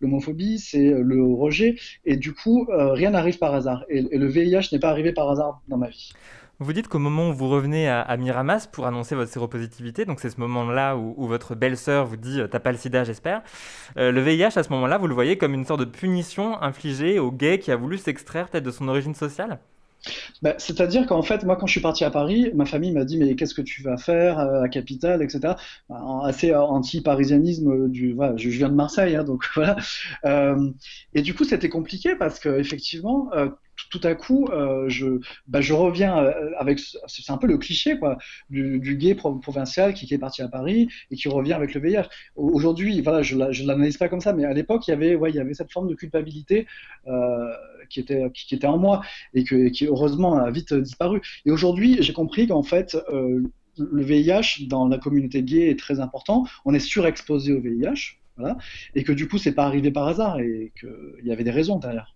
l'homophobie, c'est le rejet, et du coup rien n'arrive par hasard. Et le VIH n'est pas arrivé par hasard dans ma vie. Vous dites qu'au moment où vous revenez à, Miramas pour annoncer votre séropositivité, donc c'est ce moment-là où, votre belle-sœur vous dit T'as pas le sida, j'espère. Euh, le VIH, à ce moment-là, vous le voyez comme une sorte de punition infligée au gay qui a voulu s'extraire peut-être de son origine sociale? Bah, C'est-à-dire qu'en fait, moi, quand je suis parti à Paris, ma famille m'a dit Mais qu'est-ce que tu vas faire à Capitale, etc. Bah, assez anti-parisianisme. Je, viens de Marseille, hein, donc [laughs] voilà. Euh, et du coup, c'était compliqué parce qu'effectivement, euh, tout à coup, euh, je, bah, je reviens avec, c'est un peu le cliché du, gay provincial qui, est parti à Paris et qui revient avec le VIH. Aujourd'hui, voilà, je ne l'analyse pas comme ça, mais à l'époque, il y avait, cette forme de culpabilité euh, qui était, en moi et qui heureusement a vite disparu. Et aujourd'hui, j'ai compris qu'en fait, euh, le VIH dans la communauté gay est très important. On est surexposé au VIH, et que du coup, c'est pas arrivé par hasard et qu'il y avait des raisons derrière.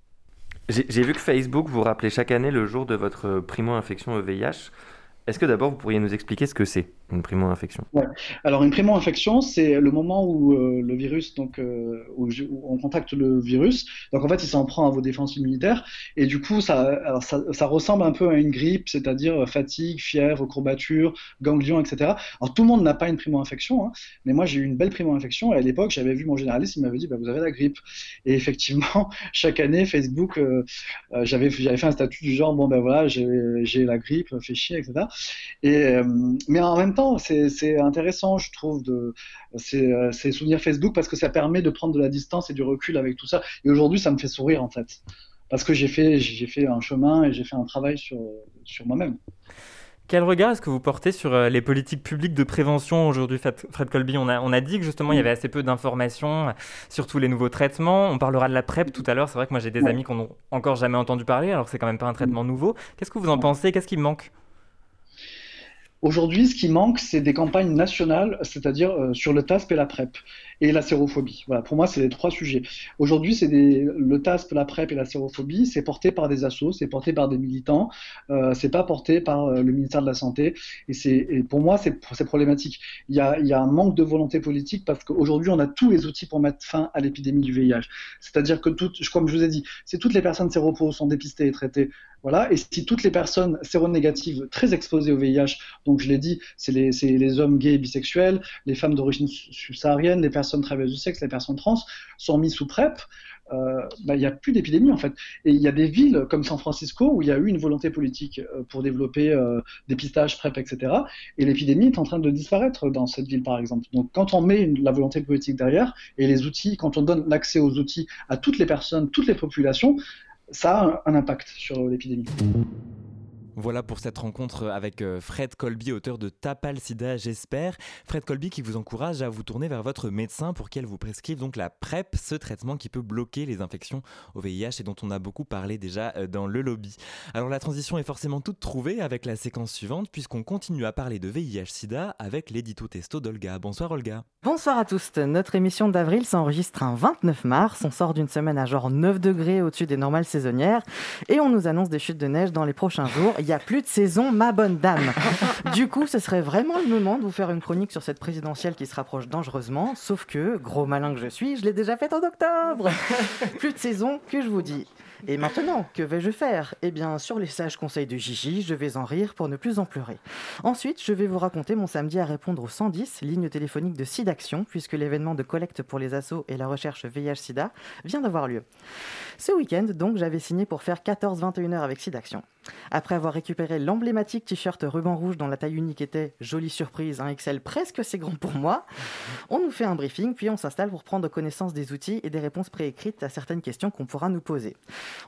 J'ai vu que Facebook vous rappelait chaque année le jour de votre primo-infection au VIH. Est-ce que d'abord vous pourriez nous expliquer ce que c'est? Une primo-infection. Alors, une primo-infection, c'est le moment où euh, le virus, donc, euh, on contacte le virus. Donc, en fait, il s'en prend à vos défenses immunitaires. Et du coup, ça, ça, ressemble un peu à une grippe, c'est-à-dire fatigue, fièvre, courbature, ganglions, etc. Alors, tout le monde n'a pas une primo-infection, hein, mais moi, j'ai eu une belle primo-infection. Et à l'époque, j'avais vu mon généraliste, il m'avait dit, bah, vous avez la grippe. Et effectivement, [laughs] chaque année, Facebook, euh, j'avais fait un statut du genre, bon, ben voilà, j'ai la grippe, fait chier, etc. Et, mais en même temps, c'est intéressant, je trouve, de ces souvenirs Facebook parce que ça permet de prendre de la distance et du recul avec tout ça. Et aujourd'hui, ça me fait sourire en fait, parce que j'ai fait, j'ai fait un chemin et j'ai fait un travail sur, sur moi-même. Quel regard est-ce que vous portez sur euh, les politiques publiques de prévention aujourd'hui, Fred Colby? On a, on a dit que justement il y avait assez peu d'informations sur tous les nouveaux traitements. On parlera de la PrEP tout à l'heure. C'est vrai que moi j'ai des amis qui n'ont encore jamais entendu parler, alors que c'est quand même pas un traitement nouveau. Qu'est-ce que vous en pensez? Qu'est-ce qui manque? Aujourd'hui, ce qui manque, c'est des campagnes nationales, c'est-à-dire euh, sur le TASP et la PrEP et la sérophobie. Voilà, pour moi, c'est les trois sujets. Aujourd'hui, c'est le TASP, la PrEP et la sérophobie, c'est porté par des assos, c'est porté par des militants, euh, c'est pas porté par euh, le ministère de la Santé. Et, et pour moi, c'est, problématique. Il y, a, un manque de volonté politique parce qu'aujourd'hui, on a tous les outils pour mettre fin à l'épidémie du VIH. C'est-à-dire que, toutes, comme je vous ai dit, si toutes les personnes séropos sont dépistées et traitées, voilà, et si toutes les personnes séronégatives très exposées au VIH, donc je l'ai dit, c'est les, les, hommes gays et bisexuels, les femmes d'origine subsaharienne, les personnes travailleuses du sexe, les personnes trans, sont mis sous PrEP, euh, bah, il n'y a plus d'épidémie en fait. Et il y a des villes comme San Francisco où il y a eu une volonté politique euh, pour développer euh, des pistages, PrEP, etc. Et l'épidémie est en train de disparaître dans cette ville par exemple. Donc quand on met la volonté politique derrière et les outils, quand on donne l'accès aux outils à toutes les personnes, toutes les populations, ça a un impact sur l'épidémie. Voilà pour cette rencontre avec euh, Fred Colby, auteur de Tapal Sida, j'espère. Fred Colby qui vous encourage à vous tourner vers votre médecin pour qu'elle vous prescrive donc la PrEP, ce traitement qui peut bloquer les infections au VIH et dont on a beaucoup parlé déjà euh, dans le lobby. Alors la transition est forcément toute trouvée avec la séquence suivante puisqu'on continue à parler de VIH-Sida avec l'édito testo d'Olga. Bonsoir Olga. Bonsoir à tous. Notre émission d'avril s'enregistre un 29 mars. On sort d'une semaine à genre 9 degrés au-dessus des normales saisonnières et on nous annonce des chutes de neige dans les prochains jours il n'y a plus de saison, ma bonne dame. [laughs] du coup, ce serait vraiment le moment de vous faire une chronique sur cette présidentielle qui se rapproche dangereusement, sauf que, gros malin que je suis, je l'ai déjà faite en octobre. [laughs] plus de saison, que je vous dis. Et maintenant, que vais-je faire? Eh bien, sur les sages conseils de Gigi, je vais en rire pour ne plus en pleurer. Ensuite, je vais vous raconter mon samedi à répondre au 110, ligne téléphonique de SIDAction, puisque l'événement de collecte pour les assauts et la recherche VIH-Sida vient d'avoir lieu. Ce week-end, donc, j'avais signé pour faire 14-21 heures avec SIDAction. Après avoir récupéré l'emblématique t-shirt ruban rouge dont la taille unique était, jolie surprise, un XL presque assez grand pour moi, on nous fait un briefing, puis on s'installe pour prendre connaissance des outils et des réponses préécrites à certaines questions qu'on pourra nous poser.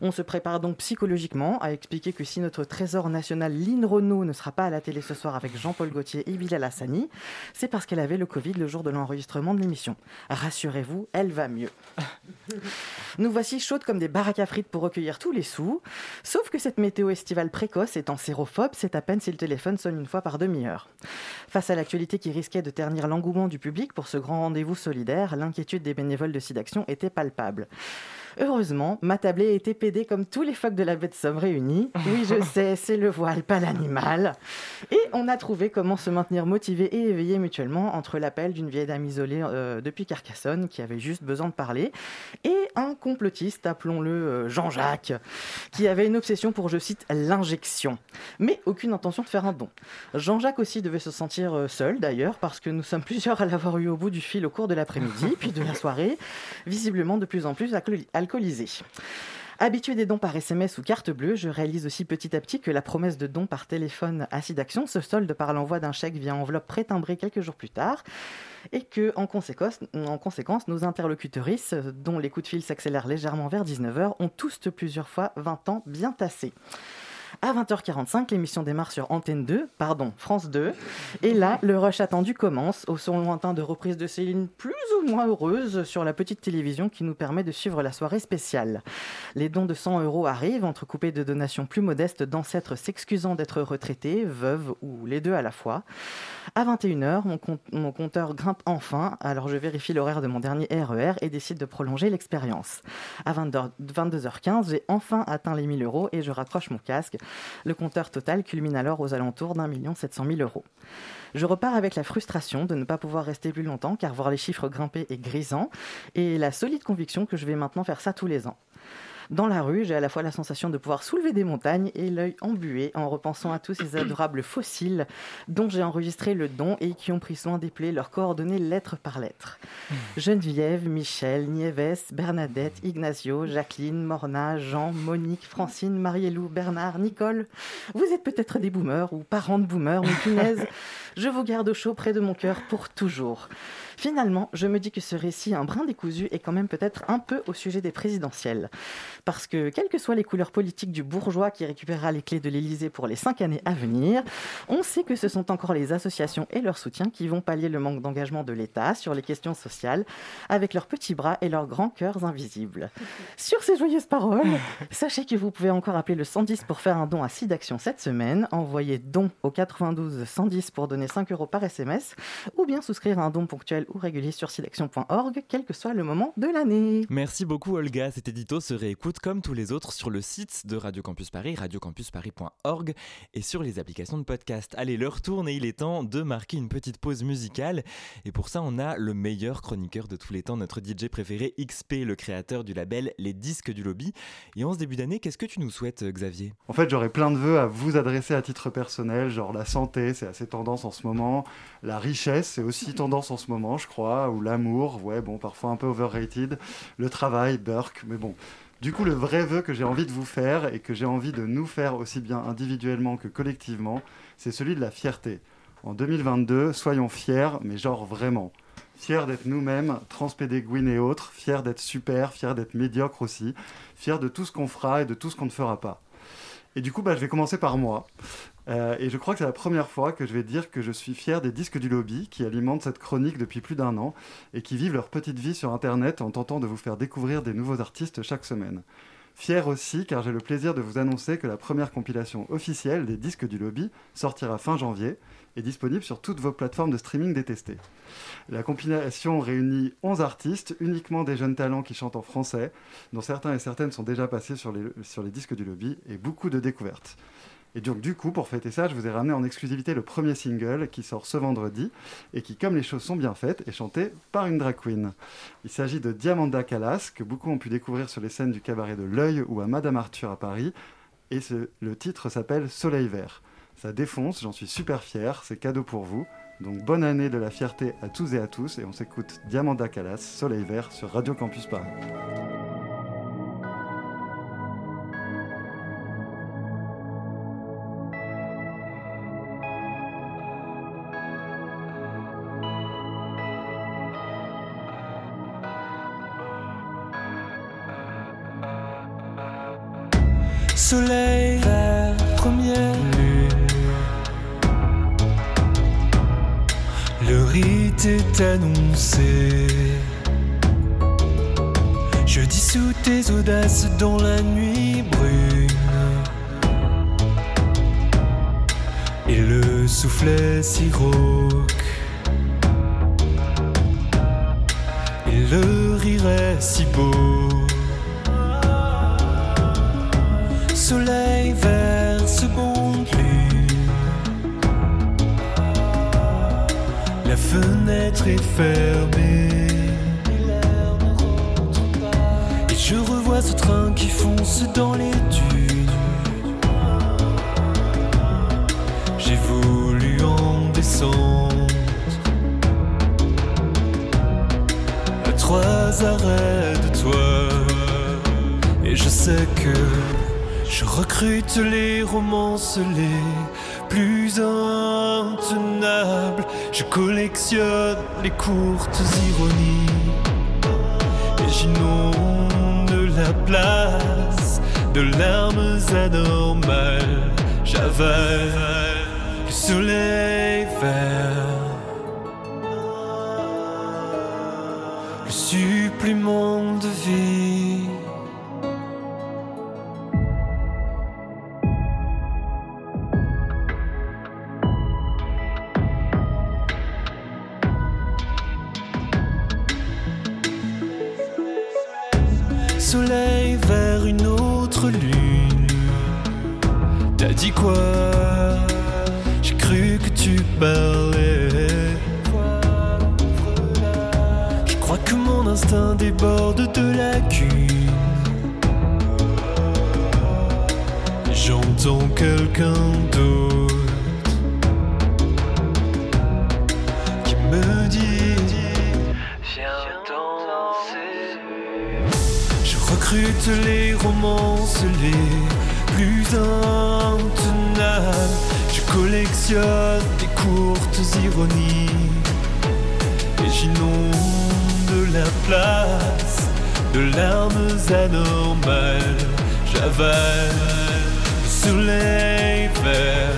On se prépare donc psychologiquement à expliquer que si notre trésor national Lynn Renault ne sera pas à la télé ce soir avec Jean-Paul Gaultier et Bilal Hassani, c'est parce qu'elle avait le Covid le jour de l'enregistrement de l'émission. Rassurez-vous, elle va mieux. [laughs] Nous voici chaudes comme des baraques à frites pour recueillir tous les sous, sauf que cette météo estivale précoce étant sérophobe, c'est à peine si le téléphone sonne une fois par demi-heure. Face à l'actualité qui risquait de ternir l'engouement du public pour ce grand rendez-vous solidaire, l'inquiétude des bénévoles de SIDAction était palpable. Heureusement, ma tablée était pédée comme tous les phoques de la baie de Somme réunis. Oui, je [laughs] sais, c'est le voile, pas l'animal. Et on a trouvé comment se maintenir motivé et éveillé mutuellement entre l'appel d'une vieille dame isolée euh, depuis Carcassonne qui avait juste besoin de parler et un complotiste, appelons-le euh, Jean-Jacques, qui avait une obsession pour, je cite, l'injection. Mais aucune intention de faire un don. Jean-Jacques aussi devait se sentir euh, seul d'ailleurs parce que nous sommes plusieurs à l'avoir eu au bout du fil au cours de l'après-midi, puis de la soirée, visiblement de plus en plus alcoolisé. Habitué des dons par SMS ou carte bleue, je réalise aussi petit à petit que la promesse de don par téléphone à Action se solde par l'envoi d'un chèque via enveloppe pré-timbrée quelques jours plus tard et que, en conséquence, en conséquence nos interlocutrices, dont les coups de fil s'accélèrent légèrement vers 19h, ont tous plusieurs fois 20 ans bien tassés. À 20h45, l'émission démarre sur Antenne 2, pardon, France 2. Et là, le rush attendu commence, au son lointain de reprise de Céline plus ou moins heureuse sur la petite télévision qui nous permet de suivre la soirée spéciale. Les dons de 100 euros arrivent, entrecoupés de donations plus modestes d'ancêtres s'excusant d'être retraités, veuves ou les deux à la fois. À 21h, mon, mon compteur grimpe enfin, alors je vérifie l'horaire de mon dernier RER et décide de prolonger l'expérience. À 22h15, j'ai enfin atteint les 1000 euros et je raccroche mon casque. Le compteur total culmine alors aux alentours d'un million sept cent mille euros. Je repars avec la frustration de ne pas pouvoir rester plus longtemps car voir les chiffres grimper est grisant et la solide conviction que je vais maintenant faire ça tous les ans. Dans la rue, j'ai à la fois la sensation de pouvoir soulever des montagnes et l'œil embué en repensant à tous ces [clears throat] adorables fossiles dont j'ai enregistré le don et qui ont pris soin d'épeler leurs coordonnées lettre par lettre. Geneviève, Michel, Nieves, Bernadette, Ignacio, Jacqueline, Morna, Jean, Monique, Francine, Marielou, Bernard, Nicole. Vous êtes peut-être des boomers ou parents de boomers, mais punaise, [laughs] je vous garde au chaud près de mon cœur pour toujours. Finalement, je me dis que ce récit, un brin décousu, est quand même peut-être un peu au sujet des présidentielles. Parce que, quelles que soient les couleurs politiques du bourgeois qui récupérera les clés de l'Élysée pour les cinq années à venir, on sait que ce sont encore les associations et leurs soutiens qui vont pallier le manque d'engagement de l'État sur les questions sociales avec leurs petits bras et leurs grands cœurs invisibles. Sur ces joyeuses paroles, [laughs] sachez que vous pouvez encore appeler le 110 pour faire un don à SIDAction cette semaine, envoyer don au 92 110 pour donner 5 euros par SMS, ou bien souscrire à un don ponctuel ou régulier sur sidaction.org, quel que soit le moment de l'année. Merci beaucoup Olga, cet édito se réécoute comme tous les autres sur le site de Radio Campus Paris, radiocampusparis.org et sur les applications de podcast. Allez, l'heure tourne et il est temps de marquer une petite pause musicale. Et pour ça, on a le meilleur chroniqueur de tous les temps, notre DJ préféré XP, le créateur du label Les Disques du Lobby. Et en ce début d'année, qu'est-ce que tu nous souhaites Xavier? En fait, j'aurais plein de vœux à vous adresser à titre personnel, genre la santé, c'est assez tendance en ce moment, la richesse, c'est aussi tendance en ce moment, je crois, ou l'amour, ouais, bon, parfois un peu overrated, le travail, Burke, mais bon. Du coup, le vrai vœu que j'ai envie de vous faire et que j'ai envie de nous faire aussi bien individuellement que collectivement, c'est celui de la fierté. En 2022, soyons fiers, mais genre vraiment. Fiers d'être nous-mêmes, transpédéguines et autres, fiers d'être super, fiers d'être médiocres aussi, fiers de tout ce qu'on fera et de tout ce qu'on ne fera pas. Et du coup, bah, je vais commencer par moi. Euh, et je crois que c'est la première fois que je vais dire que je suis fier des disques du lobby qui alimentent cette chronique depuis plus d'un an et qui vivent leur petite vie sur Internet en tentant de vous faire découvrir des nouveaux artistes chaque semaine. Fier aussi car j'ai le plaisir de vous annoncer que la première compilation officielle des disques du lobby sortira fin janvier et disponible sur toutes vos plateformes de streaming détestées. La compilation réunit 11 artistes, uniquement des jeunes talents qui chantent en français, dont certains et certaines sont déjà passés sur les, sur les disques du lobby, et beaucoup de découvertes. Et donc, du coup, pour fêter ça, je vous ai ramené en exclusivité le premier single qui sort ce vendredi et qui, comme les choses sont bien faites, est chanté par une drag queen. Il s'agit de Diamanda Callas, que beaucoup ont pu découvrir sur les scènes du cabaret de l'Œil ou à Madame Arthur à Paris. Et le titre s'appelle Soleil Vert. Ça défonce, j'en suis super fier, c'est cadeau pour vous. Donc bonne année de la fierté à tous et à tous et on s'écoute Diamanda Callas, Soleil Vert sur Radio Campus Paris. Je dissous tes audaces dans la nuit brune. Et le soufflet si rauque. Et le rire si beau. Soleil vert, seconde La fenêtre est fermée. Et je revois ce train qui fonce dans les dunes. J'ai voulu en descendre. À trois arrêts de toi. Et je sais que je recrute les romances les plus intenables. Je collectionne les courtes ironies. Et j'inonde la place de larmes anormales. J'avale le soleil vert. Le supplément de vie. Quoi? J'ai cru que tu parlais. Je crois que mon instinct déborde de lacune. J'entends quelqu'un d'autre des courtes ironies et j'inonde la place de larmes anormales. J'avale le soleil vert.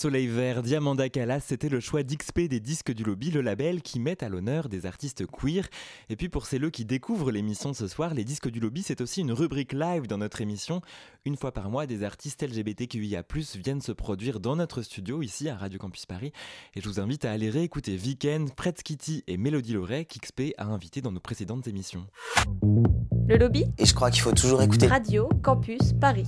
Soleil Vert, Diamanda Calas, c'était le choix d'XP des disques du lobby, le label qui met à l'honneur des artistes queer. Et puis pour ceux qui découvrent l'émission ce soir, les disques du lobby, c'est aussi une rubrique live dans notre émission. Une fois par mois, des artistes LGBTQIA+, viennent se produire dans notre studio, ici à Radio Campus Paris. Et je vous invite à aller réécouter Weekend, Pretz Kitty et Mélodie Loret qu'XP a invité dans nos précédentes émissions. Le lobby Et je crois qu'il faut toujours écouter. Radio Campus Paris.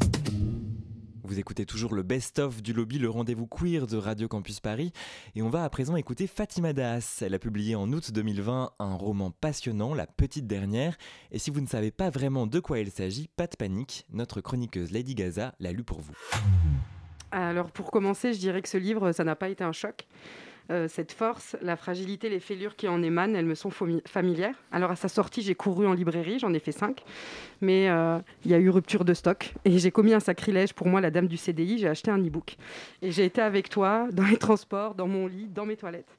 Vous écoutez toujours le best-of du lobby, le rendez-vous queer de Radio Campus Paris. Et on va à présent écouter Fatima Das. Elle a publié en août 2020 un roman passionnant, La Petite Dernière. Et si vous ne savez pas vraiment de quoi il s'agit, pas de panique. Notre chroniqueuse Lady Gaza l'a lu pour vous. Alors pour commencer, je dirais que ce livre, ça n'a pas été un choc. Euh, cette force, la fragilité, les fêlures qui en émanent, elles me sont fami- familières. Alors à sa sortie, j'ai couru en librairie, j'en ai fait cinq, mais euh, il y a eu rupture de stock et j'ai commis un sacrilège pour moi, la dame du CDI, j'ai acheté un e-book. Et j'ai été avec toi dans les transports, dans mon lit, dans mes toilettes.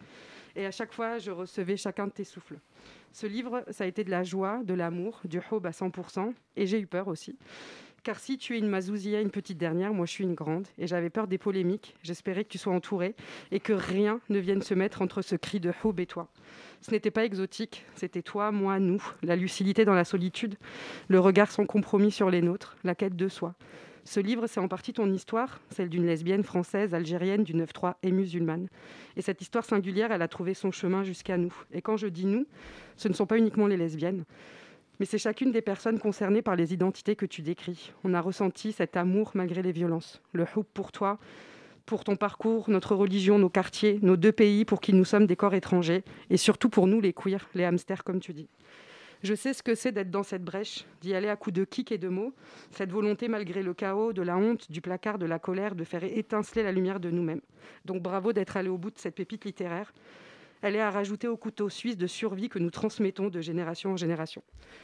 Et à chaque fois, je recevais chacun de tes souffles. Ce livre, ça a été de la joie, de l'amour, du hope à 100%, et j'ai eu peur aussi. Car si tu es une Mazouzia, une petite dernière, moi je suis une grande, et j'avais peur des polémiques, j'espérais que tu sois entourée, et que rien ne vienne se mettre entre ce cri de hope et toi. Ce n'était pas exotique, c'était toi, moi, nous, la lucidité dans la solitude, le regard sans compromis sur les nôtres, la quête de soi. Ce livre, c'est en partie ton histoire, celle d'une lesbienne française, algérienne, du 9-3 et musulmane. Et cette histoire singulière, elle a trouvé son chemin jusqu'à nous. Et quand je dis nous, ce ne sont pas uniquement les lesbiennes, mais c'est chacune des personnes concernées par les identités que tu décris. On a ressenti cet amour malgré les violences. Le hoop pour toi, pour ton parcours, notre religion, nos quartiers, nos deux pays pour qui nous sommes des corps étrangers, et surtout pour nous les queers, les hamsters comme tu dis. Je sais ce que c'est d'être dans cette brèche, d'y aller à coups de kick et de mots, cette volonté malgré le chaos, de la honte, du placard, de la colère, de faire étinceler la lumière de nous-mêmes. Donc bravo d'être allé au bout de cette pépite littéraire. Elle est à rajouter au couteau suisse de survie que nous transmettons de génération en génération.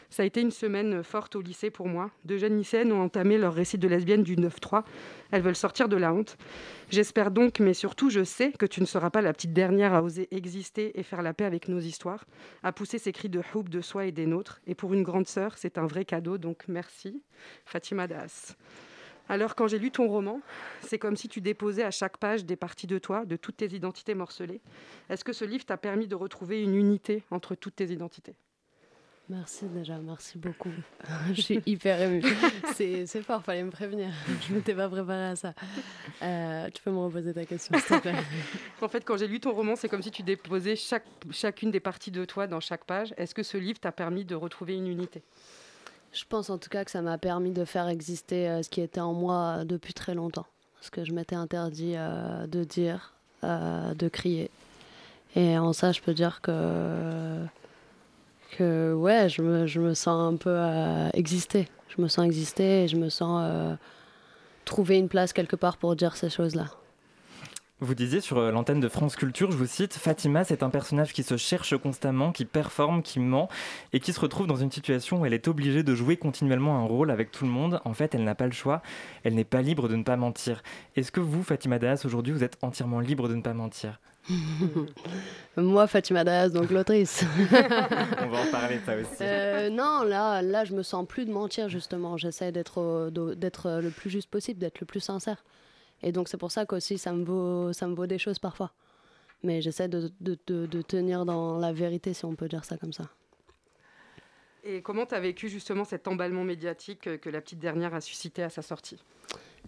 Ça a été une semaine forte au lycée pour moi. Deux jeunes lycéennes ont entamé leur récit de lesbienne du 9-3. Elles veulent sortir de la honte. J'espère donc, mais surtout je sais, que tu ne seras pas la petite dernière à oser exister et faire la paix avec nos histoires, à pousser ces cris de hope de soi et des nôtres. Et pour une grande sœur, c'est un vrai cadeau, donc merci. Fatima Das. Alors quand j'ai lu ton roman, c'est comme si tu déposais à chaque page des parties de toi, de toutes tes identités morcelées. Est-ce que ce livre t'a permis de retrouver une unité entre toutes tes identités? Merci déjà, merci beaucoup. [laughs] je suis hyper émue. C'est c'est fort, fallait me prévenir. [laughs] Je m'étais pas préparée à ça. Euh, tu peux me reposer ta question, s'il te plaît? [laughs] En fait, quand j'ai lu ton roman, c'est comme si tu déposais chaque, chacune des parties de toi dans chaque page. Est-ce que ce livre t'a permis de retrouver une unité? Je pense en tout cas que ça m'a permis de faire exister euh, ce qui était en moi depuis très longtemps. Parce que je m'étais interdit euh, de dire, euh, de crier. Et en ça, je peux dire que, je me, je me sens un peu euh, exister. Je me sens exister et je me sens euh, trouver une place quelque part pour dire ces choses-là. Vous disiez sur euh, l'antenne de France Culture, je vous cite, Fatima, c'est un personnage qui se cherche constamment, qui performe, qui ment et qui se retrouve dans une situation où elle est obligée de jouer continuellement un rôle avec tout le monde. En fait, elle n'a pas le choix, elle n'est pas libre de ne pas mentir. Est-ce que vous, Fatima Das, aujourd'hui, vous êtes entièrement libre de ne pas mentir? [laughs] Moi, Fatima Daas, donc l'autrice. [laughs] On va en parler ça aussi. Euh, non, là, là, je me sens plus de mentir, justement. J'essaie d'être euh, le plus juste possible, d'être le plus sincère. Et donc, c'est pour ça qu'aussi, ça me vaut, ça me vaut des choses parfois. Mais j'essaie de, de, de- de tenir dans la vérité, si on peut dire ça comme ça. Et comment tu as vécu justement cet emballement médiatique que, que la petite dernière a suscité à sa sortie?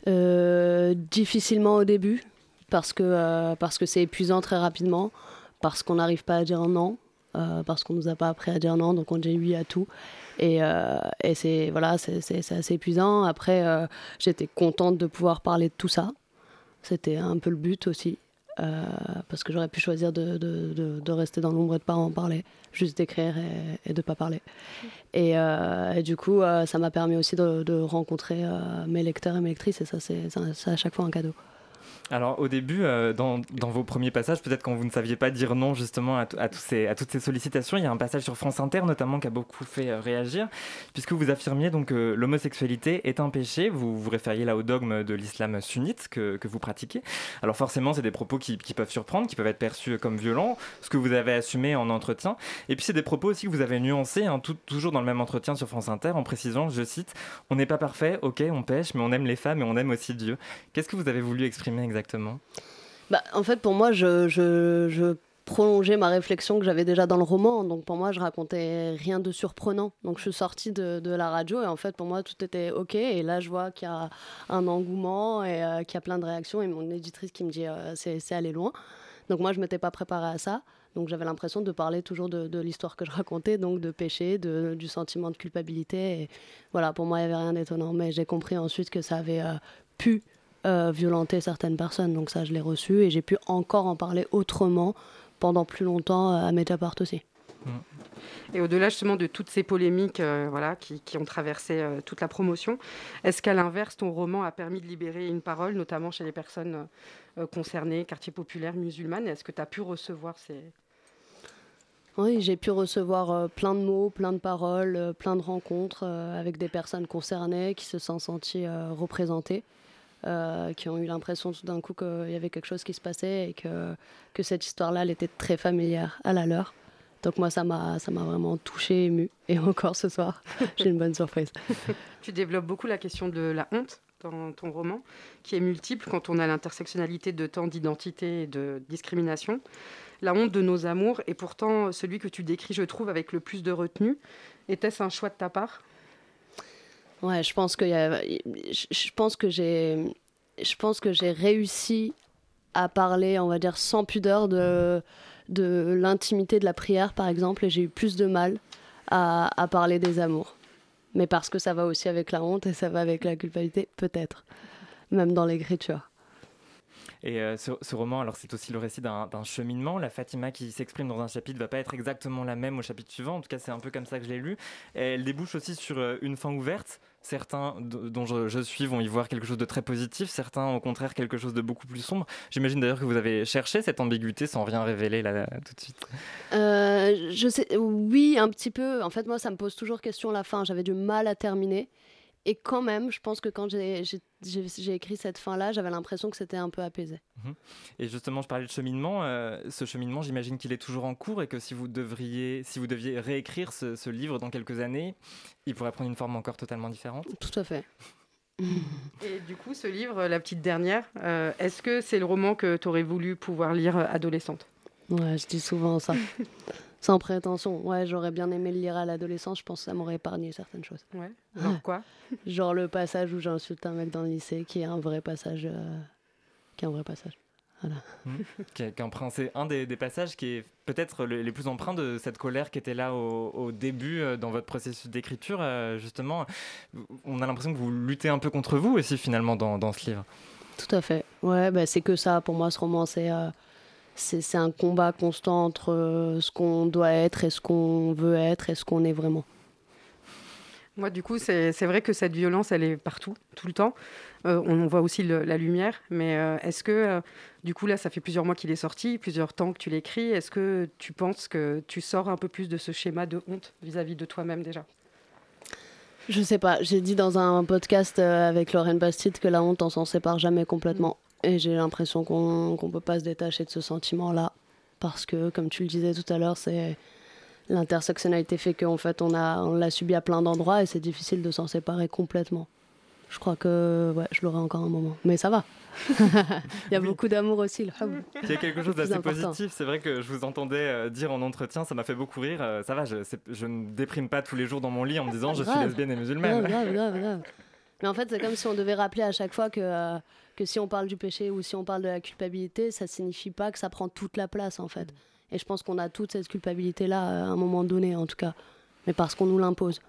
Euh, difficilement au début, parce que euh, parce que c'est épuisant très rapidement, parce qu'on n'arrive pas à dire non, euh, parce qu'on nous a pas appris à dire non, donc on dit oui à tout. Et, euh, et c'est voilà, c'est assez épuisant. Après, euh, j'étais contente de pouvoir parler de tout ça. C'était un peu le but aussi. euh, parce que j'aurais pu choisir de, de, de- de rester dans l'ombre et de pas en parler, juste d'écrire et, et de pas parler. Et, euh, du coup, euh, ça m'a permis aussi de, de rencontrer mes lecteurs et mes lectrices, et ça- c'est à chaque fois un cadeau. Alors au début, euh, dans, vos premiers passages, peut-être quand vous ne saviez pas dire non justement à, toutes ces sollicitations, il y a un passage sur France Inter notamment qui a beaucoup fait euh, réagir, puisque vous affirmiez donc que l'homosexualité est un péché, vous vous référiez là au dogme de l'islam sunnite que, vous pratiquez. Alors forcément, c'est des propos qui, peuvent surprendre, qui peuvent être perçus comme violents, ce que vous avez assumé en entretien. Et puis c'est des propos aussi que vous avez nuancés, hein, toujours dans le même entretien sur France Inter, en précisant, je cite, On n'est pas parfait, ok, on pêche, mais on aime les femmes et on aime aussi Dieu. Qu'est-ce que vous avez voulu exprimer exactement? Bah, en fait, pour moi, je, prolongeais ma réflexion que j'avais déjà dans le roman. Donc pour moi, je racontais rien de surprenant. Donc je suis sortie de, la radio et en fait, pour moi, tout était OK. Et là, je vois qu'il y a un engouement et euh, qu'il y a plein de réactions. Et mon éditrice qui me dit euh, c'est aller loin. Donc moi, je m'étais pas préparée à ça. Donc j'avais l'impression de parler toujours de, l'histoire que je racontais, donc de péché, du sentiment de culpabilité. Et voilà, pour moi, il n'y avait rien d'étonnant. Mais j'ai compris ensuite que ça avait euh, pu euh, violenter certaines personnes. Donc ça, je l'ai reçu et j'ai pu encore en parler autrement pendant plus longtemps euh, à Mediapart aussi. Et au-delà justement de toutes ces polémiques euh, voilà, qui, qui ont traversé euh, toute la promotion, est-ce qu'à l'inverse, ton roman a permis de libérer une parole, notamment chez les personnes euh, concernées, quartier populaire, musulmanes? Est-ce que tu as pu recevoir ces... Oui, j'ai pu recevoir plein de mots, plein de paroles, plein de rencontres avec des personnes concernées qui se sont senties représentées, euh, qui ont eu l'impression tout d'un coup qu'il y avait quelque chose qui se passait et que, que cette histoire-là, elle était très familière à la leur. Donc moi, ça m'a ça m'a vraiment touchée, émue. Et encore ce soir, [laughs] j'ai une bonne surprise. Tu développes beaucoup la question de la honte dans ton roman, qui est multiple quand on a l'intersectionnalité de tant d'identité et de discrimination. La honte de nos amours est pourtant celui que tu décris, je trouve, avec le plus de retenue. Était-ce un choix de ta part? Ouais, je pense que je pense que j'ai je pense que j'ai réussi à parler, on va dire sans pudeur de de l'intimité de la prière par exemple et j'ai eu plus de mal à, à parler des amours. Mais parce que ça va aussi avec la honte et ça va avec la culpabilité peut-être même dans l'écriture. Et euh, ce, roman, alors c'est aussi le récit d'un cheminement. La Fatima qui s'exprime dans un chapitre va pas être exactement la même au chapitre suivant. En tout cas, c'est un peu comme ça que je l'ai lu. Elle débouche aussi sur euh, une fin ouverte. Certains dont je, je suis vont y voir quelque chose de très positif, certains au contraire quelque chose de beaucoup plus sombre. J'imagine d'ailleurs que vous avez cherché cette ambiguïté sans rien révéler là, là, tout de suite. Euh, je sais, oui, un petit peu. En fait, moi, ça me pose toujours question la fin. J'avais du mal à terminer. Et quand même, je pense que quand j'ai écrit cette fin-là, j'avais l'impression que c'était un peu apaisé. Mhm. Et justement, je parlais de cheminement. euh, ce cheminement, j'imagine qu'il est toujours en cours et que si vous devriez, si vous deviez réécrire ce, ce livre dans quelques années, il pourrait prendre une forme encore totalement différente? Tout à fait. [laughs] Et du coup, ce livre, La petite dernière, euh, est-ce que c'est le roman que tu aurais voulu pouvoir lire adolescente? Ouais, je dis souvent ça. [laughs] Sans prétention. Ouais, j'aurais bien aimé le lire à l'adolescence. Je pense que ça m'aurait épargné certaines choses. Ouais. Genre quoi? [laughs] Genre le passage où j'insulte un mec dans le lycée, qui est un vrai passage. euh, qui est un vrai passage. Voilà. Empreint- c'est un des, des passages qui est peut-être le- les plus empreints de cette colère qui était là au, au début euh, dans votre processus d'écriture. euh, justement, on a l'impression que vous luttez un peu contre vous aussi finalement dans, dans ce livre. Tout à fait. Ouais, bah, c'est que ça. Pour moi, ce roman, c'est euh, c'est un combat constant entre euh, ce qu'on doit être et ce qu'on veut être et ce qu'on est vraiment. Moi, du coup, c'est vrai que cette violence, elle est partout, tout le temps. Euh, on, on voit aussi le- la lumière, mais euh, est-ce que, euh, du coup, là, ça fait plusieurs mois qu'il est sorti, plusieurs temps que tu l'écris. Est-ce que tu penses que tu sors un peu plus de ce schéma de honte vis-à-vis de toi-même déjà? Je sais pas. J'ai dit dans un podcast avec Lorraine Bastide que la honte, on s'en sépare jamais complètement. Et j'ai l'impression qu'on qu'on peut pas se détacher de ce sentiment-là. Parce que, comme tu le disais tout à l'heure, c'est. L'intersectionnalité fait qu'en fait, on a- on l'a subi à plein d'endroits et c'est difficile de s'en séparer complètement. Je crois que ouais, je l'aurai encore un moment. Mais ça va. [laughs] Il y a beaucoup d'amour aussi. Le hub. Il y a quelque chose d'assez positif. C'est vrai que je vous entendais euh, dire en entretien, ça m'a fait beaucoup rire. Euh, ça va, je, ne déprime pas tous les jours dans mon lit en me disant je suis lesbienne et musulmane. Grave, grave, grave, grave. Mais en fait, c'est comme si on devait rappeler à chaque fois que, euh, que si on parle du péché ou si on parle de la culpabilité, ça signifie pas que ça prend toute la place, en fait. Et je pense qu'on a toute cette culpabilité-là euh, à un moment donné, en tout cas. Mais parce qu'on nous l'impose.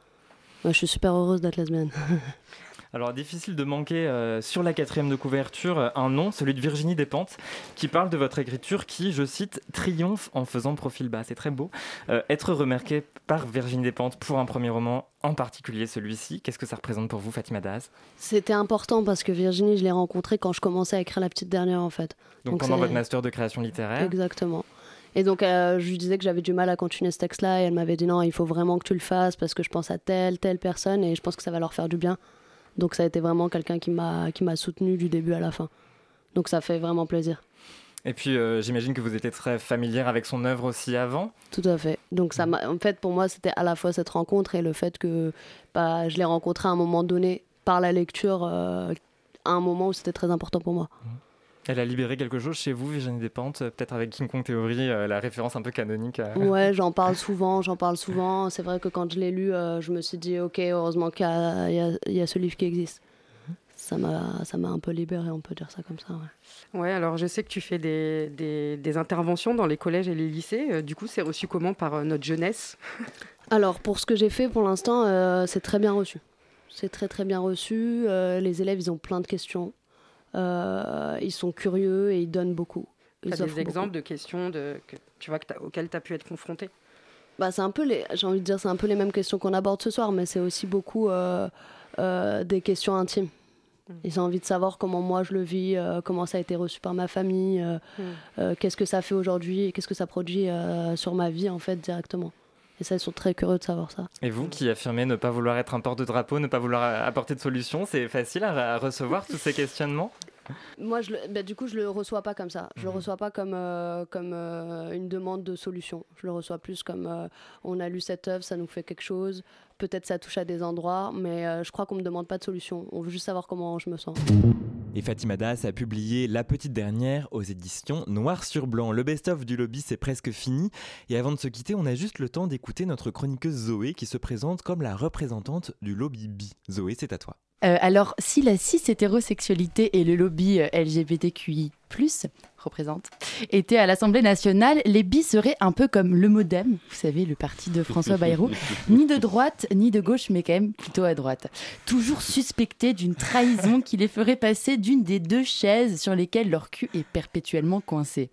Moi, je suis super heureuse d'être lesbienne. [laughs] Alors, difficile de manquer euh, sur la quatrième de couverture euh, un nom, celui de Virginie Despentes, qui parle de votre écriture qui, je cite, triomphe en faisant profil bas. C'est très beau. Euh, être remarqué par Virginie Despentes pour un premier roman, en particulier celui-ci, qu'est-ce que ça représente pour vous, Fatima Daz? C'était important parce que Virginie, je l'ai rencontrée quand je commençais à écrire La Petite Dernière, en fait. Donc, pendant votre master de création littéraire? Exactement. Et donc, euh, je lui disais que j'avais du mal à continuer ce texte-là, et elle m'avait dit non, il faut vraiment que tu le fasses parce que je pense à telle, telle personne, et je pense que ça va leur faire du bien. Donc, ça a été vraiment quelqu'un qui m'a qui m'a soutenu du début à la fin. Donc, ça fait vraiment plaisir. Et puis, euh, j'imagine que vous étiez très familière avec son œuvre aussi avant. Tout à fait. Donc, ça m'a- en fait, pour moi, c'était à la fois cette rencontre et le fait que bah, je l'ai rencontré à un moment donné par la lecture, euh, à un moment où c'était très important pour moi. Elle a libéré quelque chose chez vous, Virginie Despentes, euh, peut-être avec King Kong Theory, euh, la référence un peu canonique. à- Ouais, j'en parle souvent, j'en parle souvent. C'est vrai que quand je l'ai lu, euh, je me suis dit, ok, heureusement qu'il y a, y y ce livre qui existe. Ça m'a, ça m'a un peu libéré, on peut dire ça comme ça. Ouais. Ouais, alors je sais que tu fais des, des- des interventions dans les collèges et les lycées. Du coup, c'est reçu comment par euh, notre jeunesse? Alors, pour ce que j'ai fait pour l'instant, euh, c'est très bien reçu. C'est très très bien reçu. Euh, les élèves, ils ont plein de questions. Euh, ils sont curieux et ils donnent beaucoup. Tu as des beaucoup. exemples de questions de, que, tu vois, que t'as- auxquelles tu as pu être confronté Bah, c'est un peu les, j'ai envie de dire, c'est un peu les mêmes questions qu'on aborde ce soir, mais c'est aussi beaucoup euh, euh, des questions intimes. Ils ont envie de savoir comment moi je le vis, euh, comment ça a été reçu par ma famille, euh, Mm. euh, qu'est-ce que ça fait aujourd'hui, et qu'est-ce que ça produit sur ma vie en fait directement. Et ça, ils sont très curieux de savoir ça. Et vous qui affirmez ne pas vouloir être un porte-drapeau, ne pas vouloir apporter de solution, c'est facile à, à recevoir tous ces questionnements? Moi, je le- bah, du coup, je le reçois pas comme ça. Je le reçois pas comme, euh, comme euh, une demande de solution. Je le reçois plus comme euh, on a lu cette œuvre, ça nous fait quelque chose. Peut-être ça touche à des endroits, mais euh, je crois qu'on me demande pas de solution. On veut juste savoir comment je me sens. Et Fatima Das a publié La Petite Dernière aux éditions Noir sur Blanc. Le best-of du lobby, c'est presque fini. Et avant de se quitter, on a juste le temps d'écouter notre chroniqueuse Zoé qui se présente comme la représentante du lobby bi. Zoé, c'est à toi. Euh, alors, si la cis-hétérosexualité et le lobby euh, LGBTQI, représente, étaient à l'Assemblée nationale, les bis seraient un peu comme le Modem, vous savez, le parti de François Bayrou, [laughs] ni de droite ni de gauche, mais quand même plutôt à droite. Toujours suspectés d'une trahison qui les ferait passer d'une des deux chaises sur lesquelles leur cul est perpétuellement coincé.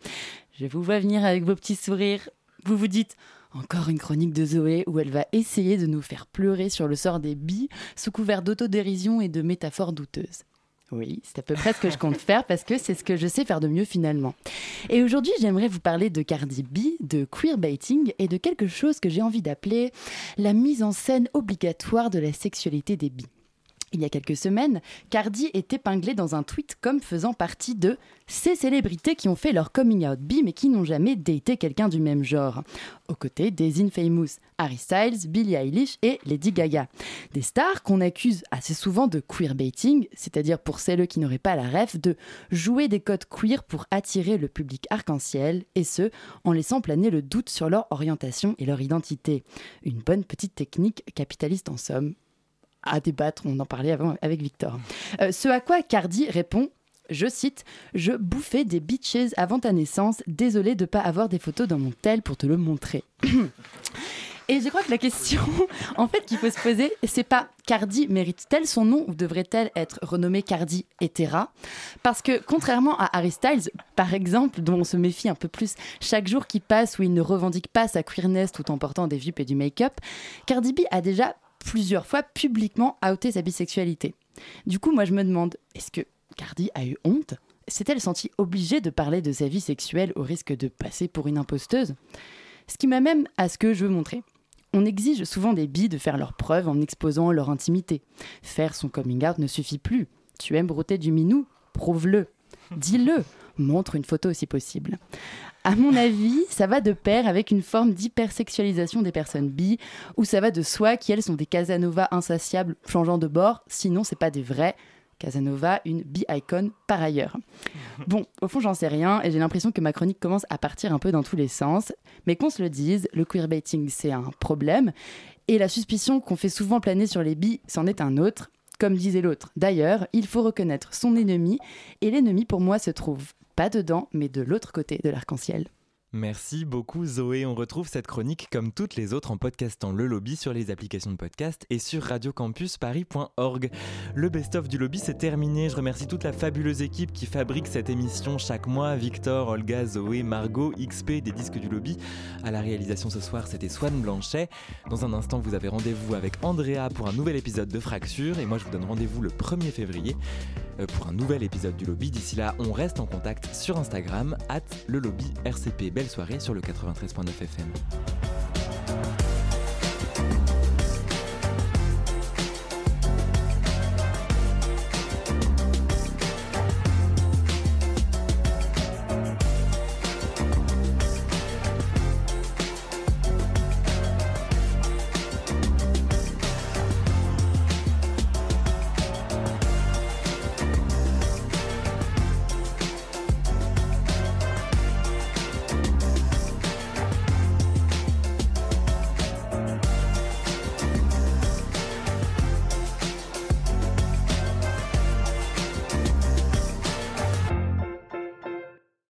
Je vous vois venir avec vos petits sourires. Vous vous dites. Encore une chronique de Zoé où elle va essayer de nous faire pleurer sur le sort des billes sous couvert d'autodérision et de métaphores douteuses. Oui, c'est à peu près ce que je compte [laughs] faire parce que c'est ce que je sais faire de mieux finalement. Et aujourd'hui, j'aimerais vous parler de Cardi B, de queerbaiting et de quelque chose que j'ai envie d'appeler la mise en scène obligatoire de la sexualité des bi. Il y a quelques semaines, Cardi est épinglée dans un tweet comme faisant partie de ces célébrités qui ont fait leur coming out bi mais qui n'ont jamais daté quelqu'un du même genre, aux côtés des infamous Harry Styles, Billie Eilish et Lady Gaga. Des stars qu'on accuse assez souvent de queerbaiting, c'est-à-dire pour celles qui n'auraient pas la ref, de jouer des codes queer pour attirer le public arc-en-ciel, et ce, en laissant planer le doute sur leur orientation et leur identité. Une bonne petite technique capitaliste en somme, à débattre, on en parlait avant avec Victor. Euh, ce à quoi Cardi répond je cite, Je bouffais des bitches avant ta naissance, désolé de pas avoir des photos dans mon tel pour te le montrer. [coughs] Et je crois que la question, en fait, qu'il faut se poser, c'est pas Cardi mérite-t-elle son nom ou devrait-elle être renommée Cardi Etera Parce que contrairement à Harry Styles, par exemple, dont on se méfie un peu plus chaque jour qui passe où il ne revendique pas sa queerness tout en portant des jupes et du make-up, Cardi B a déjà plusieurs fois publiquement outé sa bisexualité. Du coup, moi je me demande, est-ce que Cardi a eu honte? S'est-elle sentie obligée de parler de sa vie sexuelle au risque de passer pour une imposteuse? Ce qui m'amène à ce que je veux montrer. On exige souvent des billes de faire leurs preuves en exposant leur intimité. Faire son coming out ne suffit plus. Tu aimes brouter du minou? Prouve-le. Dis-le. Montre une photo si possible. À mon avis, ça va de pair avec une forme d'hypersexualisation des personnes bi, ou ça va de soi qui elles sont des Casanova insatiables changeant de bord, sinon c'est pas des vrais. Casanova, une bi-icon par ailleurs. Bon, au fond, j'en sais rien et j'ai l'impression que ma chronique commence à partir un peu dans tous les sens. Mais qu'on se le dise, le queerbaiting, c'est un problème. Et la suspicion qu'on fait souvent planer sur les bi, c'en est un autre. Comme disait l'autre. D'ailleurs, il faut reconnaître son ennemi. Et l'ennemi, pour moi, se trouve pas dedans, mais de l'autre côté de l'arc-en-ciel. Merci beaucoup Zoé. On retrouve cette chronique comme toutes les autres en podcastant le lobby sur les applications de podcast et sur radiocampusparis.org. Le best-of du lobby c'est terminé. Je remercie toute la fabuleuse équipe qui fabrique cette émission chaque mois. Victor, Olga, Zoé, Margot, XP des disques du lobby. À la réalisation ce soir c'était Swan Blanchet. Dans un instant vous avez rendez-vous avec Andrea pour un nouvel épisode de Fracture et moi je vous donne rendez-vous le 1er février euh, pour un nouvel épisode du lobby. D'ici là on reste en contact sur Instagram at le lobby belle soirée sur le 93.9 FM.